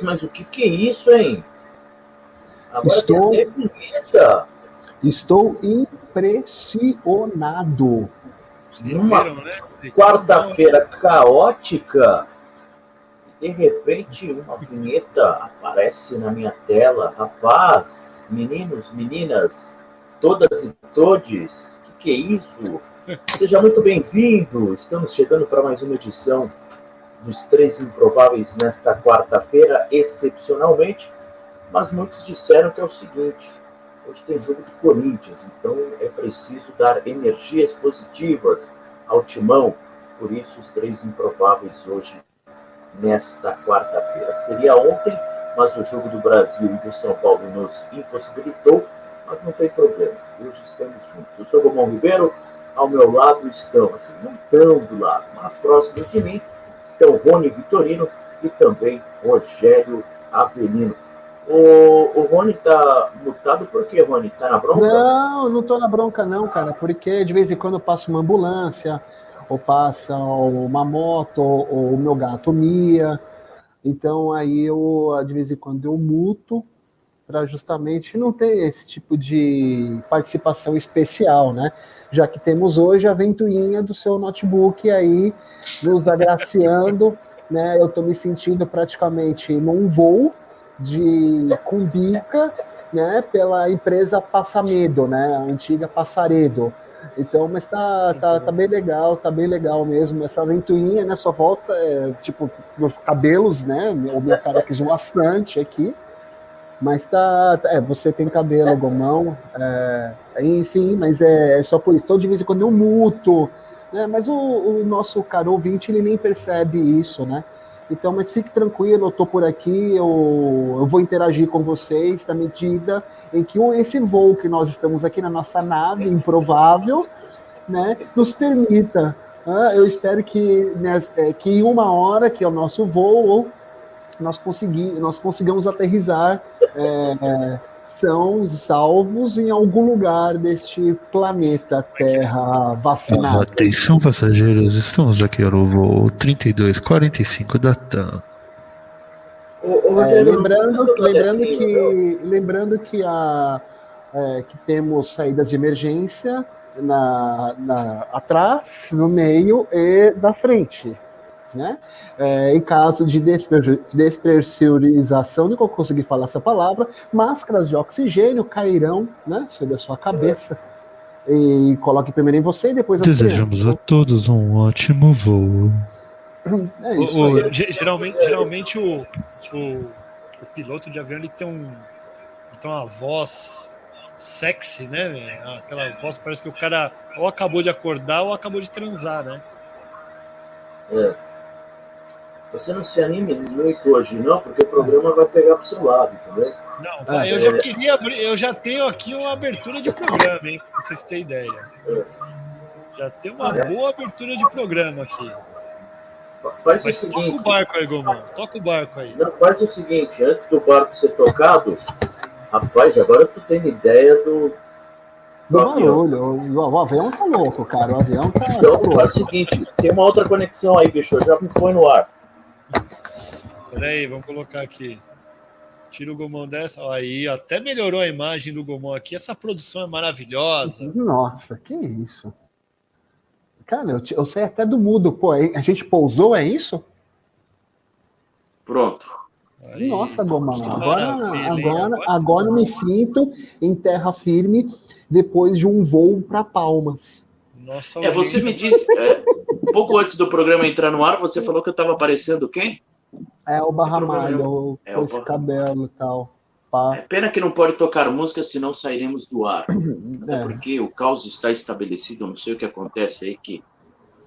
Rapaz, mas o que, que é isso, hein? Agora estou, estou impressionado. Numa né? quarta-feira caótica, de repente uma vinheta aparece na minha tela. Rapaz, meninos, meninas, todas e todes, o que, que é isso? Seja muito bem-vindo. Estamos chegando para mais uma edição dos Três Improváveis nesta quarta-feira, excepcionalmente. Mas muitos disseram que é o seguinte: hoje tem jogo do Corinthians, então é preciso dar energias positivas ao timão. Por isso, os Três Improváveis hoje, nesta quarta-feira. Seria ontem, mas o jogo do Brasil e do São Paulo nos impossibilitou. Mas não tem problema, hoje estamos juntos. Eu sou Gomão Ribeiro, ao meu lado estão, assim, não tão do lado, mas próximos de mim, estão Rony Vitorino e também Rogério Avelino. O, o Rony tá mutado por quê, Rony? Tá na bronca? Não, não tô na bronca não, cara, porque de vez em quando eu passo uma ambulância, ou passa uma moto, ou o meu gato mia, então aí eu, de vez em quando eu muto, para justamente não ter esse tipo de participação especial, né? Já que temos hoje a ventoinha do seu notebook aí nos agraciando, né? Eu estou me sentindo praticamente num voo de cumbica, né? Pela empresa Passamedo, né? A antiga Passaredo. Então, mas tá, tá, tá bem legal, tá bem legal mesmo. Essa ventoinha, né? Só volta, é, tipo, nos cabelos, né? O meu cara quis bastante aqui. Mas tá, tá. É, você tem cabelo, gomão, é, enfim, mas é, é, só por isso. Então, de vez em quando eu muto, né? Mas o, o nosso caro ouvinte, ele nem percebe isso, né? Então, mas fique tranquilo, eu tô por aqui, eu, eu vou interagir com vocês na medida em que esse voo que nós estamos aqui na nossa nave improvável, né, nos permita. Uh, eu espero que, né, que em uma hora, que é o nosso voo, nós, consegui, nós consigamos aterrizar é, são salvos em algum lugar deste planeta Terra vacinado. Atenção, passageiros, estamos aqui no voo 3245 da TAM. É, lembrando, lembrando que, lembrando que, a, é, que temos saídas de emergência na, na, atrás, no meio e da frente. Né? É, em caso de despressurização, não consegui falar essa palavra, máscaras de oxigênio cairão né, sobre a sua cabeça. E coloque primeiro em você e depois Desejamos a todos um ótimo voo. É isso o, o, geralmente, geralmente o, o, o, piloto de avião ele tem, um, ele tem uma voz sexy, né? Aquela voz parece que o cara ou acabou de acordar ou acabou de transar, né? É. Você não se anime muito hoje, não, porque o programa vai pegar pro seu lado, entendeu? Não, ah, eu é. já queria abrir, eu já tenho aqui uma abertura de programa, hein? Pra vocês terem ideia. É. Já tem uma é. boa abertura de programa aqui. Faz Mas o seguinte. Toca o barco aí, Gomão. Toca o barco aí. Não, faz o seguinte, antes do barco ser tocado, rapaz, agora tu tem ideia do. Do barulho. O, o avião tá louco, cara. O avião tá. Então, faz o seguinte, tem uma outra conexão aí, bicho. Já me põe no ar. Peraí, vamos colocar aqui. Tira o gomão dessa. Aí, até melhorou a imagem do gomão aqui. Essa produção é maravilhosa. Nossa, que isso. Cara, eu, eu sei até do mudo. Pô, a gente pousou, é isso? Pronto. Aí, Nossa, Gomão. Agora, agora, agora, agora eu me sinto em terra firme depois de um voo para Palmas. Nossa, é, você me disse, é, um pouco antes do programa entrar no ar, você falou que eu estava aparecendo quem? É o Barra Malha, é com esse cabelo e tal. Pá. É pena que não pode tocar música, senão sairemos do ar. É. porque o caos está estabelecido, não sei o que acontece aí, que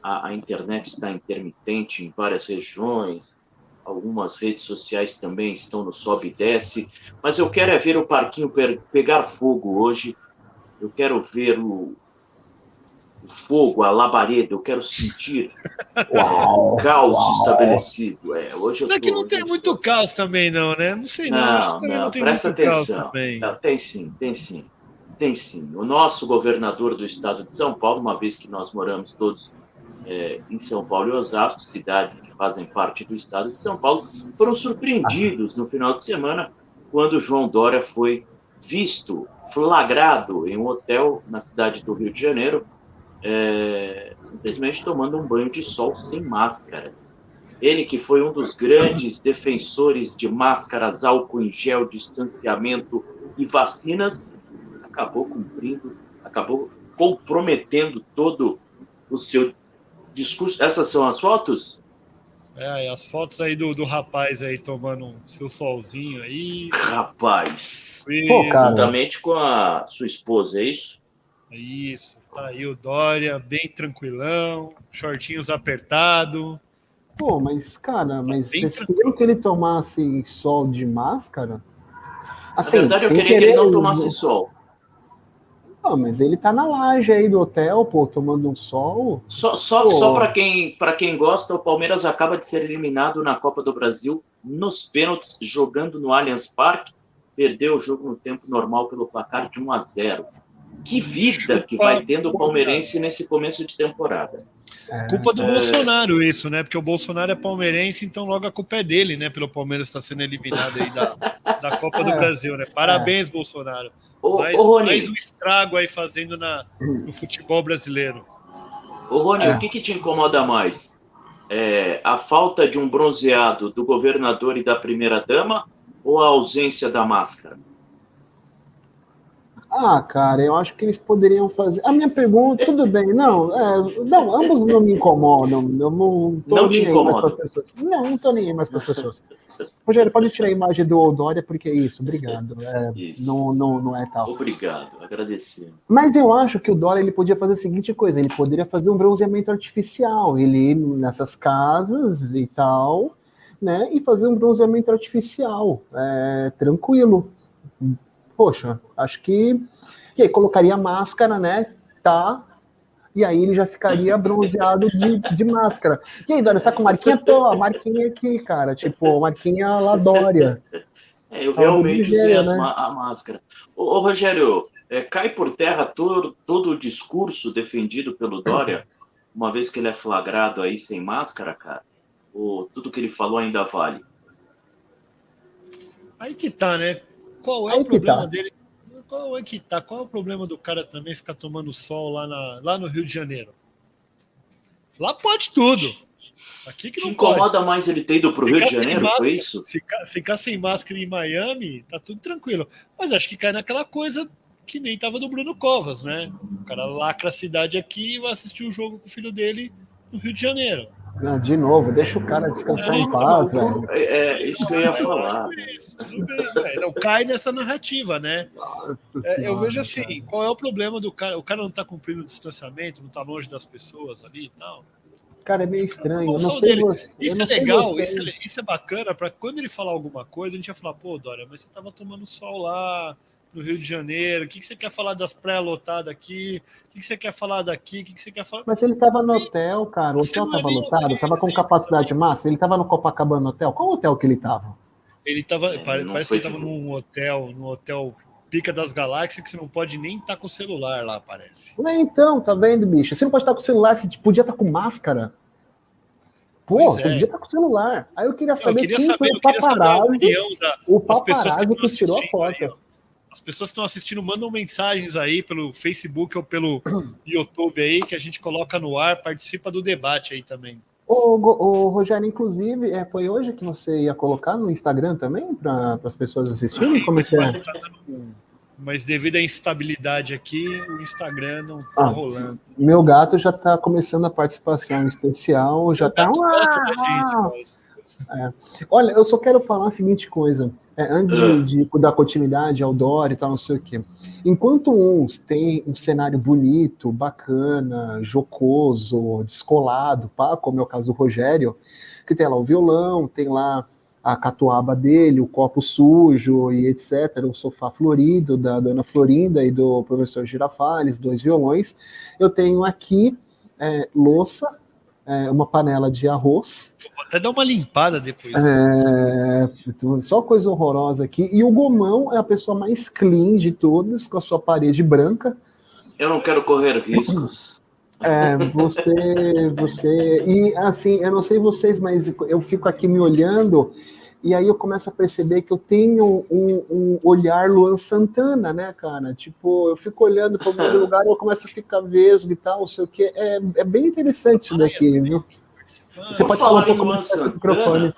a, a, internet está intermitente em várias regiões, algumas redes sociais também estão no sobe e desce, mas eu quero é ver o parquinho pegar fogo hoje, eu quero ver o, o fogo, a labareda, eu quero sentir uau, o caos uau. estabelecido. É, hoje eu não é que não tem muito caos também, não, né? Não sei, não. Não, não, não presta atenção. Não, tem sim, tem sim. Tem sim. O nosso governador do estado de São Paulo, uma vez que nós moramos todos é, em São Paulo e Osasco, cidades que fazem parte do estado de São Paulo, foram surpreendidos no final de semana quando João Dória foi visto, flagrado em um hotel na cidade do Rio de Janeiro, é, simplesmente tomando um banho de sol sem máscaras. Ele que foi um dos grandes defensores de máscaras, álcool em gel, distanciamento e vacinas, acabou cumprindo, acabou comprometendo todo o seu discurso. Essas são as fotos? É, as fotos aí do, do rapaz aí tomando seu solzinho aí. Rapaz. E... Pô, Juntamente com a sua esposa, é isso? Isso, tá aí o Dória, bem tranquilão, shortinhos apertado. Pô, mas, cara, tá mas vocês queriam que ele tomasse sol de máscara? Assim, Na verdade, eu queria querer... que ele não tomasse sol. Ah, mas ele tá na laje aí do hotel, pô, tomando um sol. Só, só, só para quem, quem gosta, o Palmeiras acaba de ser eliminado na Copa do Brasil nos pênaltis, jogando no Allianz Parque. Perdeu o jogo no tempo normal pelo placar de 1 a 0. Que vida que vai tendo o palmeirense nesse começo de temporada. É, culpa do é... Bolsonaro isso, né? Porque o Bolsonaro é palmeirense, então logo a culpa é dele, né? Pelo Palmeiras estar sendo eliminado aí da, da Copa do é. Brasil, né? Parabéns, Bolsonaro. Ô, mais, ô, mais um estrago aí fazendo na, no futebol brasileiro. Ô, Rony, o que, que te incomoda mais? É, a falta de um bronzeado do governador e da primeira-dama ou a ausência da máscara? Ah, cara, eu acho que eles poderiam fazer. A minha pergunta, tudo bem, não, é, não, ambos não me incomodam. Eu não tô não nem aí mais para as pessoas. Não, não tô nem aí mais para as pessoas. Rogério, pode tirar a imagem do Dória, porque é isso, obrigado. É, isso. Não, não, não é tal. Obrigado, agradecendo. Mas eu acho que o Dória ele podia fazer a seguinte coisa: ele poderia fazer um bronzeamento artificial, ele ir nessas casas e tal, né, e fazer um bronzeamento artificial, é, tranquilo poxa, acho que. E aí colocaria máscara, né? Tá. E aí ele já ficaria bronzeado de, de máscara. E aí, Dória, tá com marquinha? Tô, a marquinha aqui, cara. Tipo, marquinha lá Dória. É, eu realmente usei né? a máscara. Ô, ô Rogério, é, cai por terra todo, todo o discurso defendido pelo Dória, uma vez que ele é flagrado aí sem máscara, cara? Ou tudo que ele falou ainda vale? Aí que tá, né? Qual é Aí o problema tá. dele? Qual é que tá? Qual é o problema do cara também ficar tomando sol lá, na, lá no Rio de Janeiro? Lá pode tudo. Aqui que não Te incomoda pode. mais ele ter ido para o Rio de Janeiro, máscara, foi isso? Ficar, ficar sem máscara em Miami, tá tudo tranquilo. Mas acho que cai naquela coisa que nem tava do Bruno Covas, né? O cara lacra a cidade aqui e vai assistir o jogo com o filho dele no Rio de Janeiro. Não, de novo, deixa o cara descansar em paz, velho. É, é, isso que eu ia falar. não cai nessa narrativa, né? É, eu vejo assim, qual é o problema do cara? O cara não tá cumprindo o distanciamento, não tá longe das pessoas ali e tal. Cara, é meio estranho. Eu não sei você, isso é legal, isso é, isso é bacana para quando ele falar alguma coisa, a gente vai falar, pô, Dória, mas você tava tomando sol lá, no Rio de Janeiro? O que, que você quer falar das praias lotadas aqui? O que, que você quer falar daqui? O que, que você quer falar? Mas ele estava no hotel, cara. O hotel estava é lotado, estava com capacidade máxima. Ele estava no Copacabana Hotel. Qual hotel que ele estava? Ele estava, é, parece que ele estava num hotel, num hotel Pica das Galáxias que você não pode nem estar tá com o celular lá, parece. É, então, tá vendo, bicho? Você não pode estar com o celular, você podia estar com máscara. Pô, pois você é. podia estar com o celular. Aí eu queria saber eu queria quem saber, foi o paparazzi, o paparazzi que, que tirou a foto. Aí, as pessoas que estão assistindo mandam mensagens aí pelo Facebook ou pelo YouTube aí que a gente coloca no ar, participa do debate aí também. O, Rogério, inclusive, é, foi hoje que você ia colocar no Instagram também para as pessoas assistirem? Sim, Como é que é? Tá mas devido à instabilidade aqui, o Instagram não está ah, rolando. Meu gato já está começando a participação especial, Seu já está. É. Olha, eu só quero falar a seguinte coisa. É, antes de, de, dar continuidade ao Dória e tal, não sei o quê. Enquanto uns têm um cenário bonito, bacana, jocoso, descolado, pá, como é o caso do Rogério, que tem lá o violão, tem lá a catuaba dele, o copo sujo e etc., o sofá florido da dona Florinda e do professor Girafales, dois violões. Eu tenho aqui é, louça, é, uma panela de arroz. Vou até dar uma limpada depois. É, só coisa horrorosa aqui. E o Gomão é a pessoa mais clean de todas, com a sua parede branca. Eu não quero correr riscos. É, você, você. E assim, eu não sei vocês, mas eu fico aqui me olhando e aí eu começo a perceber que eu tenho um, um olhar Luan Santana, né, cara? Tipo, eu fico olhando para algum lugar e eu começo a ficar vesgo e tal, não sei o que. É, é bem interessante isso daqui, viu? Você pode falar um pouco mais no microfone.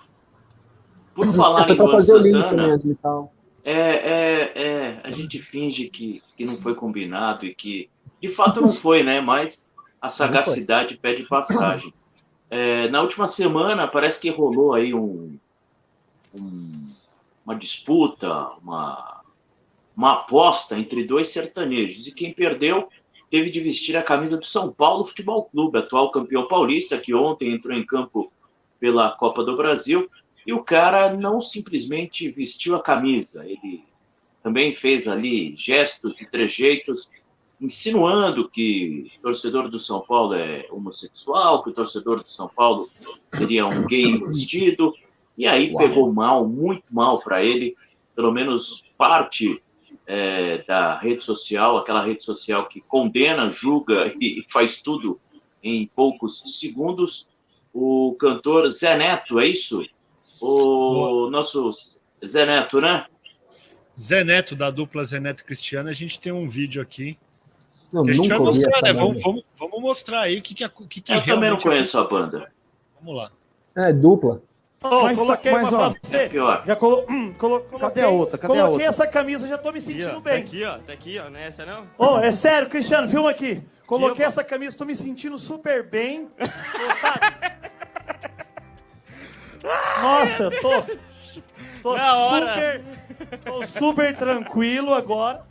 Por falar é em Luan o link mesmo e tal. É, é, é, a gente finge que, que não foi combinado e que de fato não foi, né? Mas a sagacidade pede passagem. É, na última semana parece que rolou aí um, um, uma disputa, uma, uma aposta entre dois sertanejos. E quem perdeu teve de vestir a camisa do São Paulo Futebol Clube, atual campeão paulista, que ontem entrou em campo pela Copa do Brasil. E o cara não simplesmente vestiu a camisa, ele também fez ali gestos e trejeitos insinuando que o torcedor do São Paulo é homossexual, que o torcedor do São Paulo seria um gay vestido, e aí Uau. pegou mal, muito mal para ele, pelo menos parte é, da rede social, aquela rede social que condena, julga e faz tudo em poucos segundos. O cantor Zé Neto, é isso? O nosso Zé Neto, né? Zé Neto, da dupla Zé Neto Cristiano, a gente tem um vídeo aqui. Não, a gente vai mostrar, né? Vamos, vamos, vamos, mostrar aí o que, que, que, que Eu também não conheço a banda. Vamos lá. É, dupla. Oh, mas, coloquei mas, ó, você. É já colo... Hum, colo... Cadê a outra? Cadê coloquei a outra? essa camisa, já tô me sentindo aqui, bem. Tá aqui, ó. Tá aqui, ó. Não é essa, não? Oh, é sério, Cristiano, filma aqui. Coloquei essa camisa, tô me sentindo super bem. Nossa, tô. Tô Na super. Tô super tranquilo agora.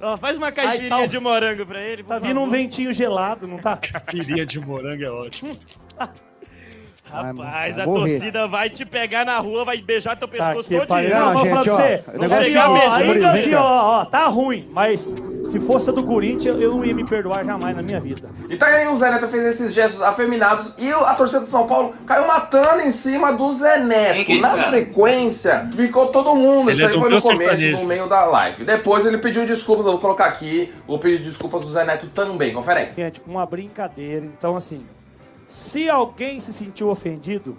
Ó, faz uma caipirinha Ai, tá... de morango pra ele. Tá vindo um ventinho gelado, não tá? Caipirinha de morango é ótimo. Rapaz, a torcida vai te pegar na rua, vai beijar teu tá pescoço tá todinho. Não, não, gente, ó, você. Não chegar ó, ainda assim, ó, ó, tá ruim, mas se fosse a do Corinthians, eu não ia me perdoar jamais na minha vida. E tá aí o Zé Neto fez esses gestos afeminados e a torcida do São Paulo caiu matando em cima do Zé Neto. Na sequência, ficou todo mundo. Ele Isso aí foi no começo, no meio da live. Depois ele pediu desculpas, eu vou colocar aqui, vou pedir desculpas do Zé Neto também, confere aí. É tipo uma brincadeira, então assim, se alguém se sentiu ofendido,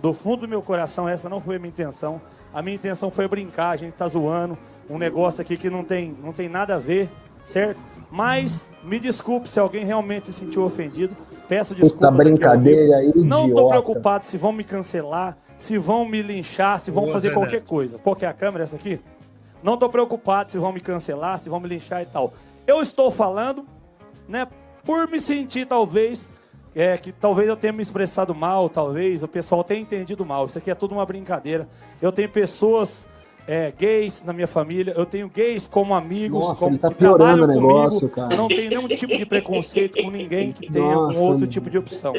do fundo do meu coração, essa não foi a minha intenção. A minha intenção foi brincar, a gente tá zoando, um negócio aqui que não tem, não tem nada a ver, certo? Mas me desculpe se alguém realmente se sentiu ofendido. Peço desculpas. Puta brincadeira aí, Não tô preocupado se vão me cancelar, se vão me linchar, se vão Boa, fazer qualquer coisa. Porque a câmera é essa aqui? Não tô preocupado se vão me cancelar, se vão me linchar e tal. Eu estou falando, né, por me sentir talvez é, que talvez eu tenha me expressado mal, talvez o pessoal tenha entendido mal. Isso aqui é tudo uma brincadeira. Eu tenho pessoas é, gays na minha família, eu tenho gays como amigos, Nossa, como, ele tá piorando o negócio, comigo. cara. Eu não tenho nenhum tipo de preconceito com ninguém que tenha Nossa, um outro tipo de opção,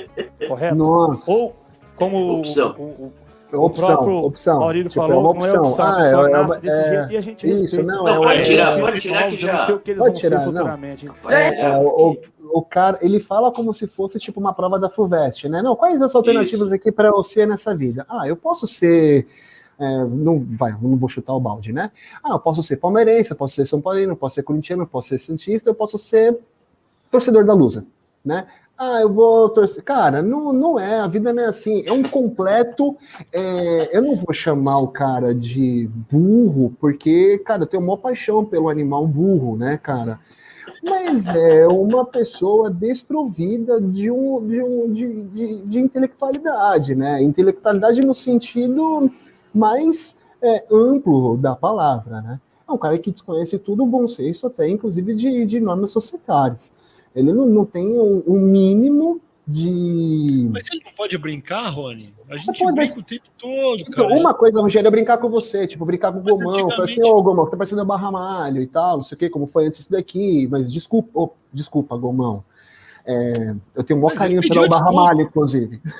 correto? Nossa. Ou como opção. o, o, opção, próprio opção. Maurílio tipo, falou, é uma opção. não é opção, ah, é, nasce é, desse jeito e a gente isso, respeita. Não, é, pode tirar, pode tirar que já... Não sei o que eles pode vão tirar, ser futuramente. É, é, o, o cara, ele fala como se fosse tipo uma prova da FUVEST, né? Não, quais as alternativas isso. aqui para eu ser nessa vida? Ah, eu posso ser... É, não, vai, não vou chutar o balde, né? Ah, eu posso ser palmeirense, eu posso ser São Paulino, eu posso ser corintiano, eu posso ser santista, eu posso ser torcedor da Lusa, né? Ah, eu vou torcer. Cara, não, não é, a vida não é assim. É um completo. É, eu não vou chamar o cara de burro, porque, cara, eu tenho uma paixão pelo animal burro, né, cara? Mas é uma pessoa desprovida de, um, de, um, de, de, de intelectualidade, né? Intelectualidade no sentido mais é, amplo da palavra, né? É um cara que desconhece tudo o bom senso, até inclusive de, de normas societárias. Ele não, não tem o um, um mínimo de. Mas ele não pode brincar, Rony? A gente pode, brinca o tempo todo, então, cara. Uma coisa, Rogério, é brincar com você, tipo, brincar com o Gomão. Antigamente... Falar assim, ô, oh, Gomão, você tá parecendo Barra Malho e tal, não sei o quê, como foi antes daqui, mas desculpa, oh, desculpa, Gomão. É, eu tenho um maior carinho pelo Barra Malho, inclusive.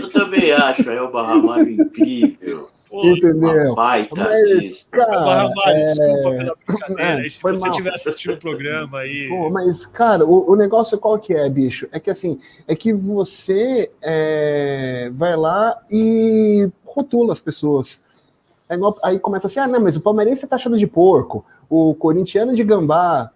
eu também acho aí o Barra Malho incrível. Entendeu? Baita mas, cara, Barra é... desculpa pela brincadeira. É, se você mal. tiver assistindo o programa aí. Pô, mas, cara, o, o, negócio qual que é, bicho? É que assim, é que você é, vai lá e rotula as pessoas. É igual, aí começa assim, ah, não, mas o palmeirense tá achando de porco, o corintiano de gambá.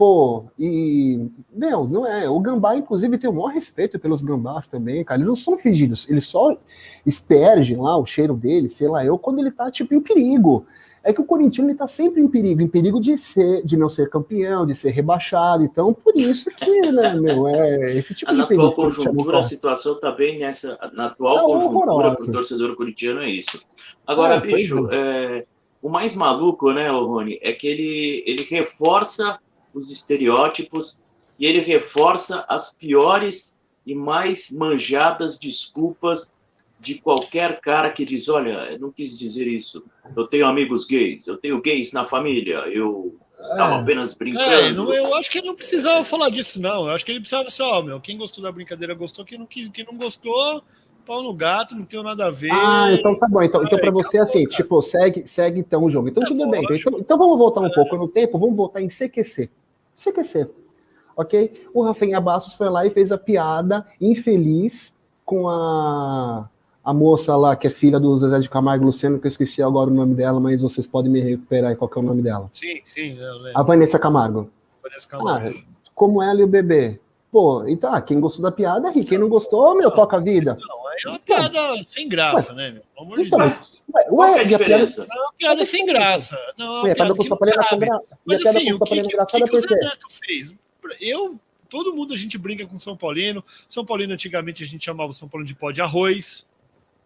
Pô, e. Meu, não é. O gambá, inclusive, tem o maior respeito pelos gambás também, cara. Eles não são fingidos, eles só espergem lá o cheiro dele, sei lá eu, quando ele tá, tipo, em perigo. É que o Corinthians ele tá sempre em perigo, em perigo de ser, de não ser campeão, de ser rebaixado. Então, por isso que, né, meu, é esse tipo na de perigo. Na atual conjuntura, a situação tá bem nessa. Na atual tá conjuntura pro torcedor corintiano é isso. Agora, é, bicho, é. É, o mais maluco, né, Rony, é que ele, ele reforça os estereótipos e ele reforça as piores e mais manjadas desculpas de qualquer cara que diz: Olha, eu não quis dizer isso. Eu tenho amigos gays, eu tenho gays na família, eu estava é. apenas brincando. É, não, eu acho que ele não precisava falar disso, não. Eu acho que ele precisava ser, ó, meu, quem gostou da brincadeira gostou, quem não, quis, quem não gostou, pau no gato, não tem nada a ver. Ah, então tá bom. Então, então para você, acabou, assim, cara. tipo, segue, segue então o jogo. Então, tudo bem. Então, então, vamos voltar um é. pouco no tempo, vamos voltar em CQC. CQC. Ok? O Rafinha Bastos foi lá e fez a piada infeliz com a a moça lá, que é filha do Zezé de Camargo Luciano, que eu esqueci agora o nome dela, mas vocês podem me recuperar aí qual é o nome dela. Sim, sim. A Vanessa Camargo. Vanessa Camargo. Ah, como ela e o bebê. Pô, então, ah, quem gostou da piada ri, quem não gostou, meu, toca a vida. Não, é uma piada sem graça, né, meu? Pelo amor então, de Deus. Ué, ué, é a diferença? Piada... É uma piada sem graça. Não, é uma piada que não cabe. Mas assim, o que, que, que, que o Zé Neto fez? Eu, todo mundo, a gente brinca com São Paulino. São Paulino, antigamente, a gente chamava o São Paulino de pó de arroz.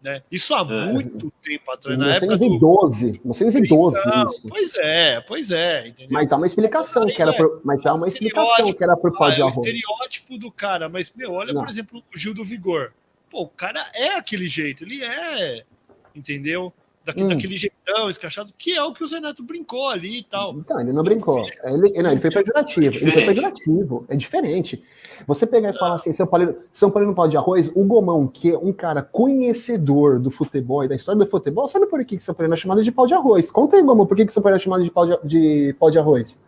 Né? Isso há é. muito tempo atrás, na 1912, época do... 1912 então, isso. Pois é, pois é. Entendeu? Mas há uma explicação que era por... mas há uma explicação que era por pó de arroz. É o estereótipo do cara, mas meu, olha, Não. por exemplo, o Gil do Vigor. Pô, o cara é aquele jeito, ele é, entendeu? daqui, hum. daquele jeitão, escrachado, que é o que o Zeneto brincou ali e tal. Então, ele não brincou. Ele, não, ele foi pejorativo. É ele foi pejorativo. É diferente. Você pegar e falar assim, São Paulo, São Paulo não pode de arroz, o Gomão, que é um cara conhecedor do futebol e da história do futebol, sabe por que, que São Paulo é chamado de pau de arroz? Conta aí, Gomão, por que, que São Paulo é chamado de pau de, de, pau de arroz?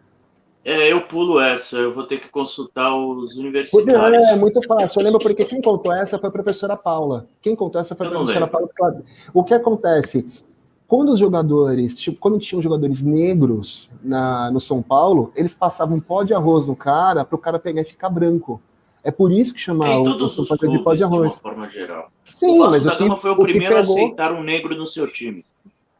É, eu pulo essa, eu vou ter que consultar os universitários. É, é muito fácil. Eu lembro porque quem contou essa foi a professora Paula. Quem contou essa foi a professora Paula. O que acontece? Quando os jogadores, tipo, quando tinham jogadores negros na, no São Paulo, eles passavam pó de arroz no cara para o cara pegar e ficar branco. É por isso que chamava o, o São Paulo de pó de arroz. De uma forma geral. Sim, o mas o que, foi o, o primeiro pegou... a aceitar um negro no seu time.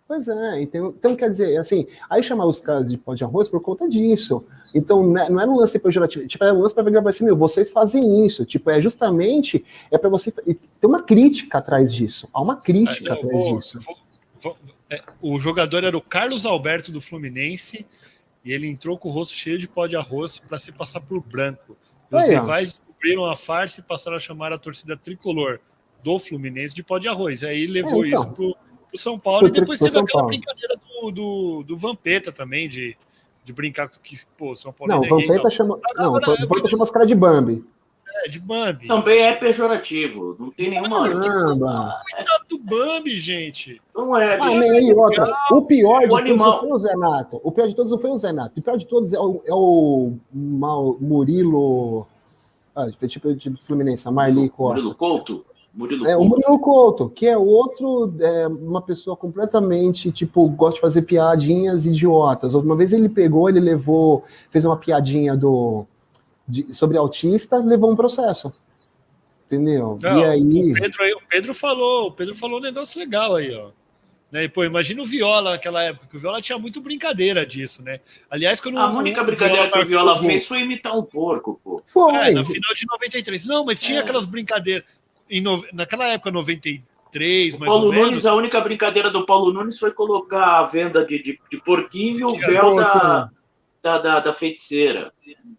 Pois é, então, então quer dizer, assim, aí chamar os caras de pó de arroz por conta disso. Então, né, não era um lance pejorativo, tipo, era um lance para ver assim, meu, vocês fazem isso. Tipo, é justamente, é para você. Tem uma crítica atrás disso. Há uma crítica é, atrás vou, disso. Vou, vou, é, o jogador era o Carlos Alberto do Fluminense e ele entrou com o rosto cheio de pó de arroz para se passar por branco. Os Aí, rivais descobriram a farsa e passaram a chamar a torcida tricolor do Fluminense de pó de arroz. Aí levou é, então. isso pro, pro São Paulo e depois teve aquela Paulo. brincadeira do, do, do Vampeta também, de, de brincar com que, pô, São Paulo Não, é o Vampeta chama. Não, o Vampeta chama os caras de Bambi. É, de Bambi. Também é pejorativo. Não tem nenhuma. Caramba. Coitado do Bambi, gente. Não é. Ah, nem outra. O pior de todos não foi o Zenato. O pior de todos não foi o Zenato. O pior de todos é o, é o Murilo. Ah, foi tipo de Fluminense, a Marli Costa. Murilo Couto? Murilo é, Couto. o Murilo Couto, que é outro, é, uma pessoa completamente, tipo, gosta de fazer piadinhas idiotas. Uma vez ele pegou, ele levou, fez uma piadinha do de, sobre autista, levou um processo. Entendeu? Não, e aí. O Pedro, o Pedro falou, o Pedro falou um negócio legal aí, ó. Né? E, pô, imagina o Viola naquela época, que o Viola tinha muito brincadeira disso, né? Aliás, quando A única brincadeira que o Viola fez foi imitar um porco, pô. Foi. É, na final de 93. Não, mas tinha é. aquelas brincadeiras. No... Naquela época, 93, o mais Paulo ou menos. Nunes, a única brincadeira do Paulo Nunes foi colocar a venda de, de, de porquinho e o véu da, da, da, da feiticeira.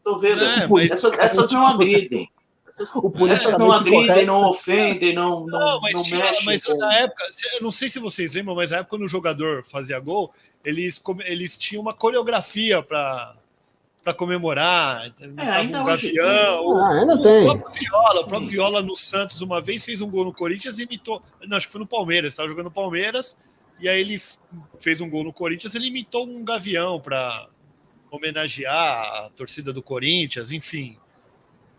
Tô vendo. É, mas... essas, essas não agridem. Essas, essas não agridem, não ofendem, não, não, não, mas, não tinha, mexem. Mas com... na época, eu não sei se vocês lembram, mas na época quando o jogador fazia gol, eles, eles tinham uma coreografia para para comemorar, é, um gavião. Ah, ainda o, tem. próprio Viola, o próprio Viola no Santos uma vez fez um gol no Corinthians e imitou. Não, acho que foi no Palmeiras, estava jogando no Palmeiras, e aí ele fez um gol no Corinthians, ele imitou um gavião para homenagear a torcida do Corinthians, enfim.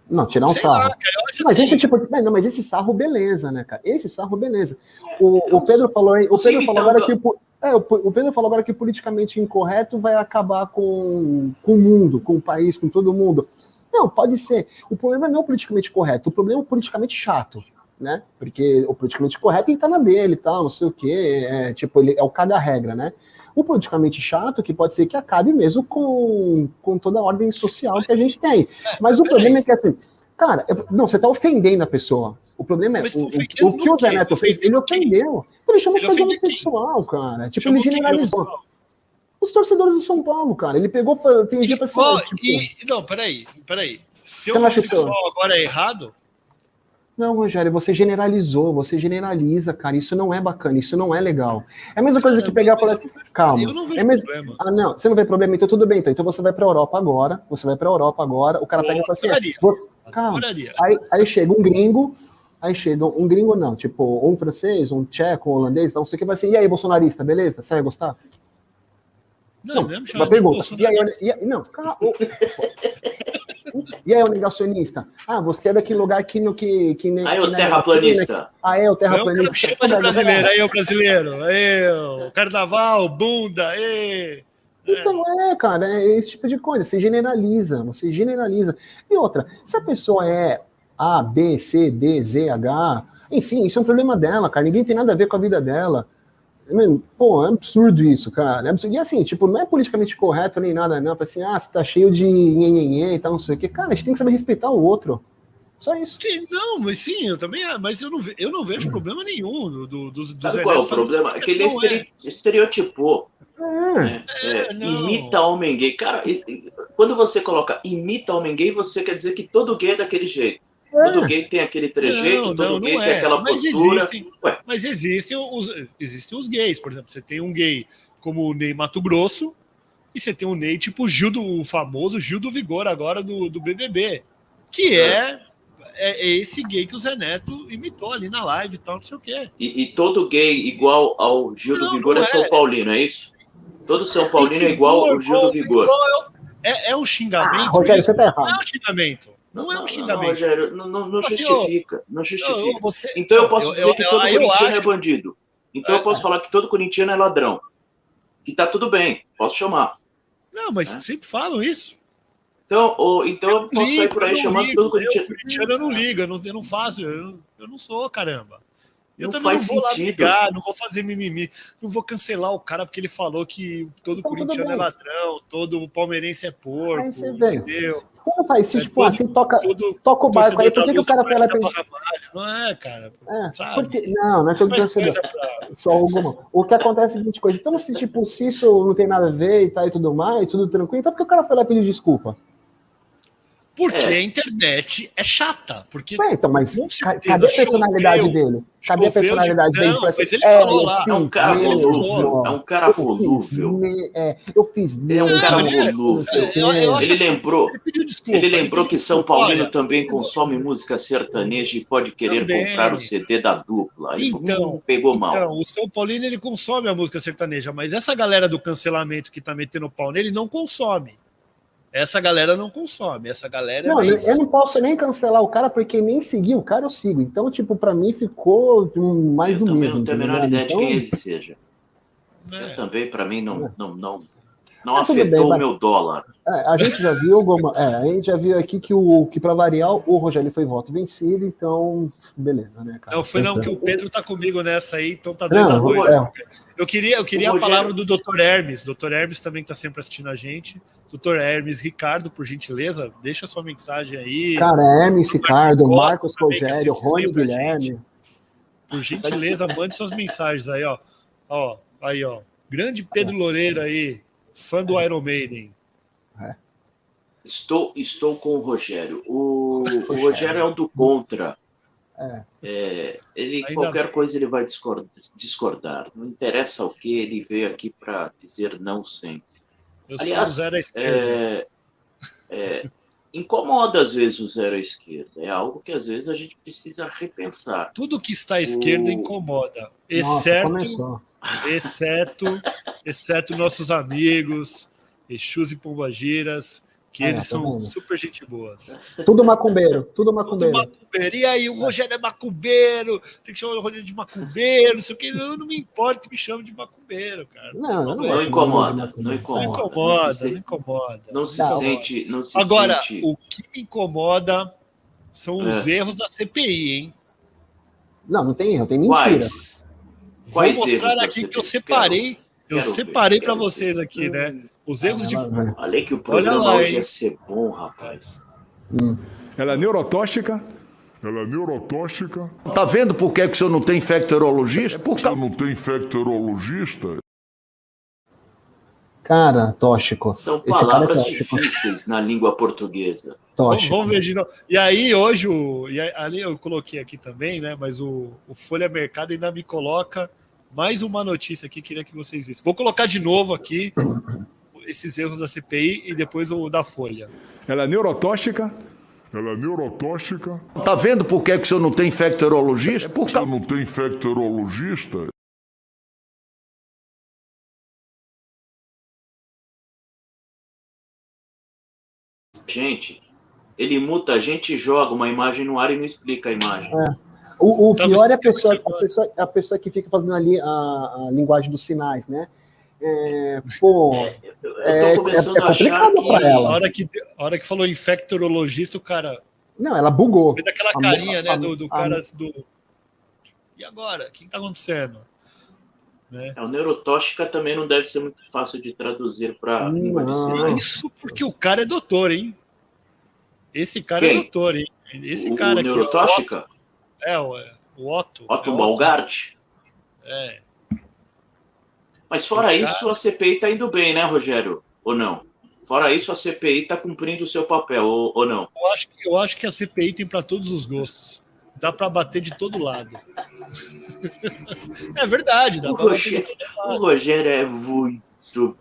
Não, tirar um Sei sarro. Lá, cara, mas assim... esse tipo de... não, mas esse sarro, beleza, né, cara? Esse sarro, beleza. O, o Pedro falou, o Pedro falou agora que o, É, o, Pedro falou agora que politicamente incorreto vai acabar com, com o mundo, com o país, com todo mundo. Não, pode ser. O problema não é o politicamente correto, o problema é o politicamente chato, né? Porque o politicamente correto ele tá na dele e tal, não sei o quê. É, tipo, ele é o cada regra, né? O politicamente chato que pode ser que acabe mesmo com, com toda a ordem social que a gente tem. Mas o problema é que assim, cara, não, você tá ofendendo a pessoa. O problema é, o, o, o, que o Zé Neto fez, ele ofendeu. Ele chamou de homossexual, cara. Tipo, ele generalizou. Os torcedores do São Paulo, cara. Ele pegou, fingiu pra cima. Tipo... E, não, peraí, peraí. Se eu homossexual agora é errado, não, Rogério, você generalizou, você generaliza, cara. Isso não é bacana, isso não é legal. É a mesma coisa que pegar e falar assim, calma. Eu não vejo é mesmo... problema. Ah, não, você não vê problema, então tudo bem, então. Então você vai pra Europa agora, você vai pra Europa agora, o cara pega e fala assim, você... calma. Aí, aí chega um gringo, aí chega um gringo não, tipo, um francês, um tcheco, um holandês, não sei o que, vai assim, e aí, bolsonarista, beleza? Você vai gostar? Não, não uma pergunta. E aí, e aí, não, calma. E aí, o negacionista? Ah, você é daquele lugar que no que. que aí, que o terraplanista. Ah, é, o terraplanista. Chama de brasileiro, aí, o brasileiro. Aí, o carnaval, bunda, aí. Então é, cara, é esse tipo de coisa. Você generaliza, você generaliza. E outra, se a pessoa é A, B, C, D, Z, H, enfim, isso é um problema dela, cara. Ninguém tem nada a ver com a vida dela. Pô, é absurdo isso, cara. É absurdo. E assim, tipo, não é politicamente correto nem nada, não. Assim, ah, você tá cheio de nhenhenhê e tal, não sei o quê. Cara, a gente tem que saber respeitar o outro. Só isso. Sim, não, mas sim, eu também, mas eu não, ve, eu não vejo hum. problema nenhum do, do, dos, dos Sabe qual é o problema? É que ele é. estereotipou. É. Né? É, imita homem gay. Cara, quando você coloca imita homem gay, você quer dizer que todo gay é daquele jeito. É. Todo gay tem aquele trejeito, não, todo não, gay não tem é. aquela mas postura. Existem, mas existem os, existem os gays, por exemplo, você tem um gay como o Ney Mato Grosso, e você tem um Ney tipo Gil do, o famoso Gil do Vigor agora do, do BBB, que é, é, é, esse gay que o Zé Neto imitou ali na live e tal, não sei o quê. E, e todo gay igual ao Gil do Vigor é, São Paulino, é isso? Todo São Paulino é igual ao Gil do Vigor. É, é um xingamento. Ah, Rogério, você tá errado. Não é um xingamento. Não, é um xingamento. Não, Rogério, não, não, não assim, justifica. Não justifica. Você... Então eu posso eu, dizer eu, que todo corintiano é acho... é bandido. Então é, eu posso é. falar que todo corintiano é ladrão. Que tá tudo bem, posso chamar. Não, mas é. sempre falam isso. Então, ou, então eu posso sair por aí chamando ligo, todo corintiano. Eu, corintiano eu não ligo, eu não, eu não faço, eu, eu não sou, caramba. Eu não também não vou lá brigar, não vou fazer mimimi, não vou cancelar o cara porque ele falou que todo então, corintiano é ladrão, todo palmeirense é porco, entendeu? Você não faz isso, é tipo, assim, toca, toca o barco aí, por que, que o cara foi lá Não é, cara. É, porque, não, não é todo torcedor. Pra... Só alguma. O que acontece é a seguinte coisa, então se, tipo, se isso não tem nada a ver e tal e tudo mais, tudo tranquilo, então por que o cara foi lá pedir desculpa? Porque é. a internet é chata. Porque Ué, então, mas cadê a personalidade choveu, dele? Cadê a personalidade de... dele? Não, mas ele é, falou lá. É um cara volúvel. É um cara volúvel. É, eu fiz. É um cara volúvel. Ele lembrou. Ele lembrou que São Paulino também consome música sertaneja e pode querer comprar o CD da dupla. Aí então, pegou mal. Então, o São Paulino ele consome a música sertaneja, mas essa galera do cancelamento que tá metendo pau nele não consome. Essa galera não consome, essa galera é não, é mais... eu não posso nem cancelar o cara porque nem seguir o cara eu sigo. Então, tipo, para mim ficou mais eu do mesmo. Eu não tenho a menor ideia então... de quem ele seja. É. Eu também, para mim, não, é. não, não, não ah, afetou bem, o meu dólar. É, a gente já viu alguma, é, a gente já viu aqui que o que para variar o Rogério foi voto vencido, então beleza, né, cara? Não foi não que o Pedro tá comigo nessa aí, então tá 2 a 2. É. Eu queria, eu queria a palavra do Dr. Hermes. Dr. Hermes também está sempre assistindo a gente. Dr. Hermes Ricardo, por gentileza, deixa sua mensagem aí. Cara, Hermes Ricardo, Marcos Rogério, Rony Guilherme. Por gentileza, mande suas mensagens aí, ó. Ó, aí, ó. Grande Pedro Loureiro aí, fã do Iron Maiden. É. Estou, estou com o Rogério. O, o Rogério é o do contra. É. É, ele Ainda qualquer bem. coisa ele vai discordar. Não interessa o que ele veio aqui para dizer não sempre. Eu Aliás, zero à esquerda. É, é, incomoda às vezes o zero à esquerda. É algo que às vezes a gente precisa repensar. Tudo que está à esquerda o... incomoda, exceto, Nossa, exceto, exceto nossos amigos, Exus e Pombagiras, Que é, eles tá são super gente boas. Tudo macumbeiro, tudo macumbeiro. Tudo macumbeiro. E aí, o Rogério é macumbeiro, tem que chamar o Rogério de macumbeiro, não sei o que. Eu não me importa que me chame de macumbeiro, cara. Não, não, não, incomoda, não incomoda. Não incomoda, não, se, não incomoda. Não se não. sente, não se Agora, sente... o que me incomoda são os é. erros da CPI, hein? Não, não tem erro, tem mentira. Quais? Quais Vou mostrar aqui que eu separei, quero, eu separei para vocês aqui, né? Os erros de. Falei que o programa lá, hoje ia ser bom, rapaz. Hum. Ela é neurotóxica. Ela é neurotóxica. Tá vendo por que, que o senhor não tem infectorologista? Por que não tem infectorologista? Cara, tóxico. São é palavras é difíceis na língua portuguesa. Tóxico. Vamos ver de novo. E aí, hoje, o, e ali eu coloquei aqui também, né? Mas o, o Folha Mercado ainda me coloca mais uma notícia aqui, queria que vocês vissem. Vou colocar de novo aqui esses erros da CPI e depois o da Folha. Ela é neurotóxica. Ela é neurotóxica. Tá vendo por que, que o senhor não tem infectorologista? Por que não tem infectorologista? Gente, ele muta a gente e joga uma imagem no ar e não explica a imagem. É. O, o pior é a pessoa, a, pessoa, a pessoa que fica fazendo ali a, a linguagem dos sinais, né? É, pô, eu é, tô começando é, é a achar que... ela. A hora que, a hora que falou infectorologista, o cara... Não, ela bugou. Fez aquela carinha, a, né, do, do cara do... E agora? O que está acontecendo? Né? É, o neurotóxica também não deve ser muito fácil de traduzir para Isso porque o cara é doutor, hein? Esse cara é Quem? é doutor, hein? Esse o, cara o aqui. Neurotóxica? É, o, o Otto. Otto é Malgart? É. Mas fora isso, a CPI está indo bem, né, Rogério? Ou não? Fora isso, a CPI está cumprindo o seu papel, ou, ou não? Eu acho, eu acho que a CPI tem para todos os gostos. Dá para bater de todo lado. é verdade, dá para bater de todo lado. O Rogério é muito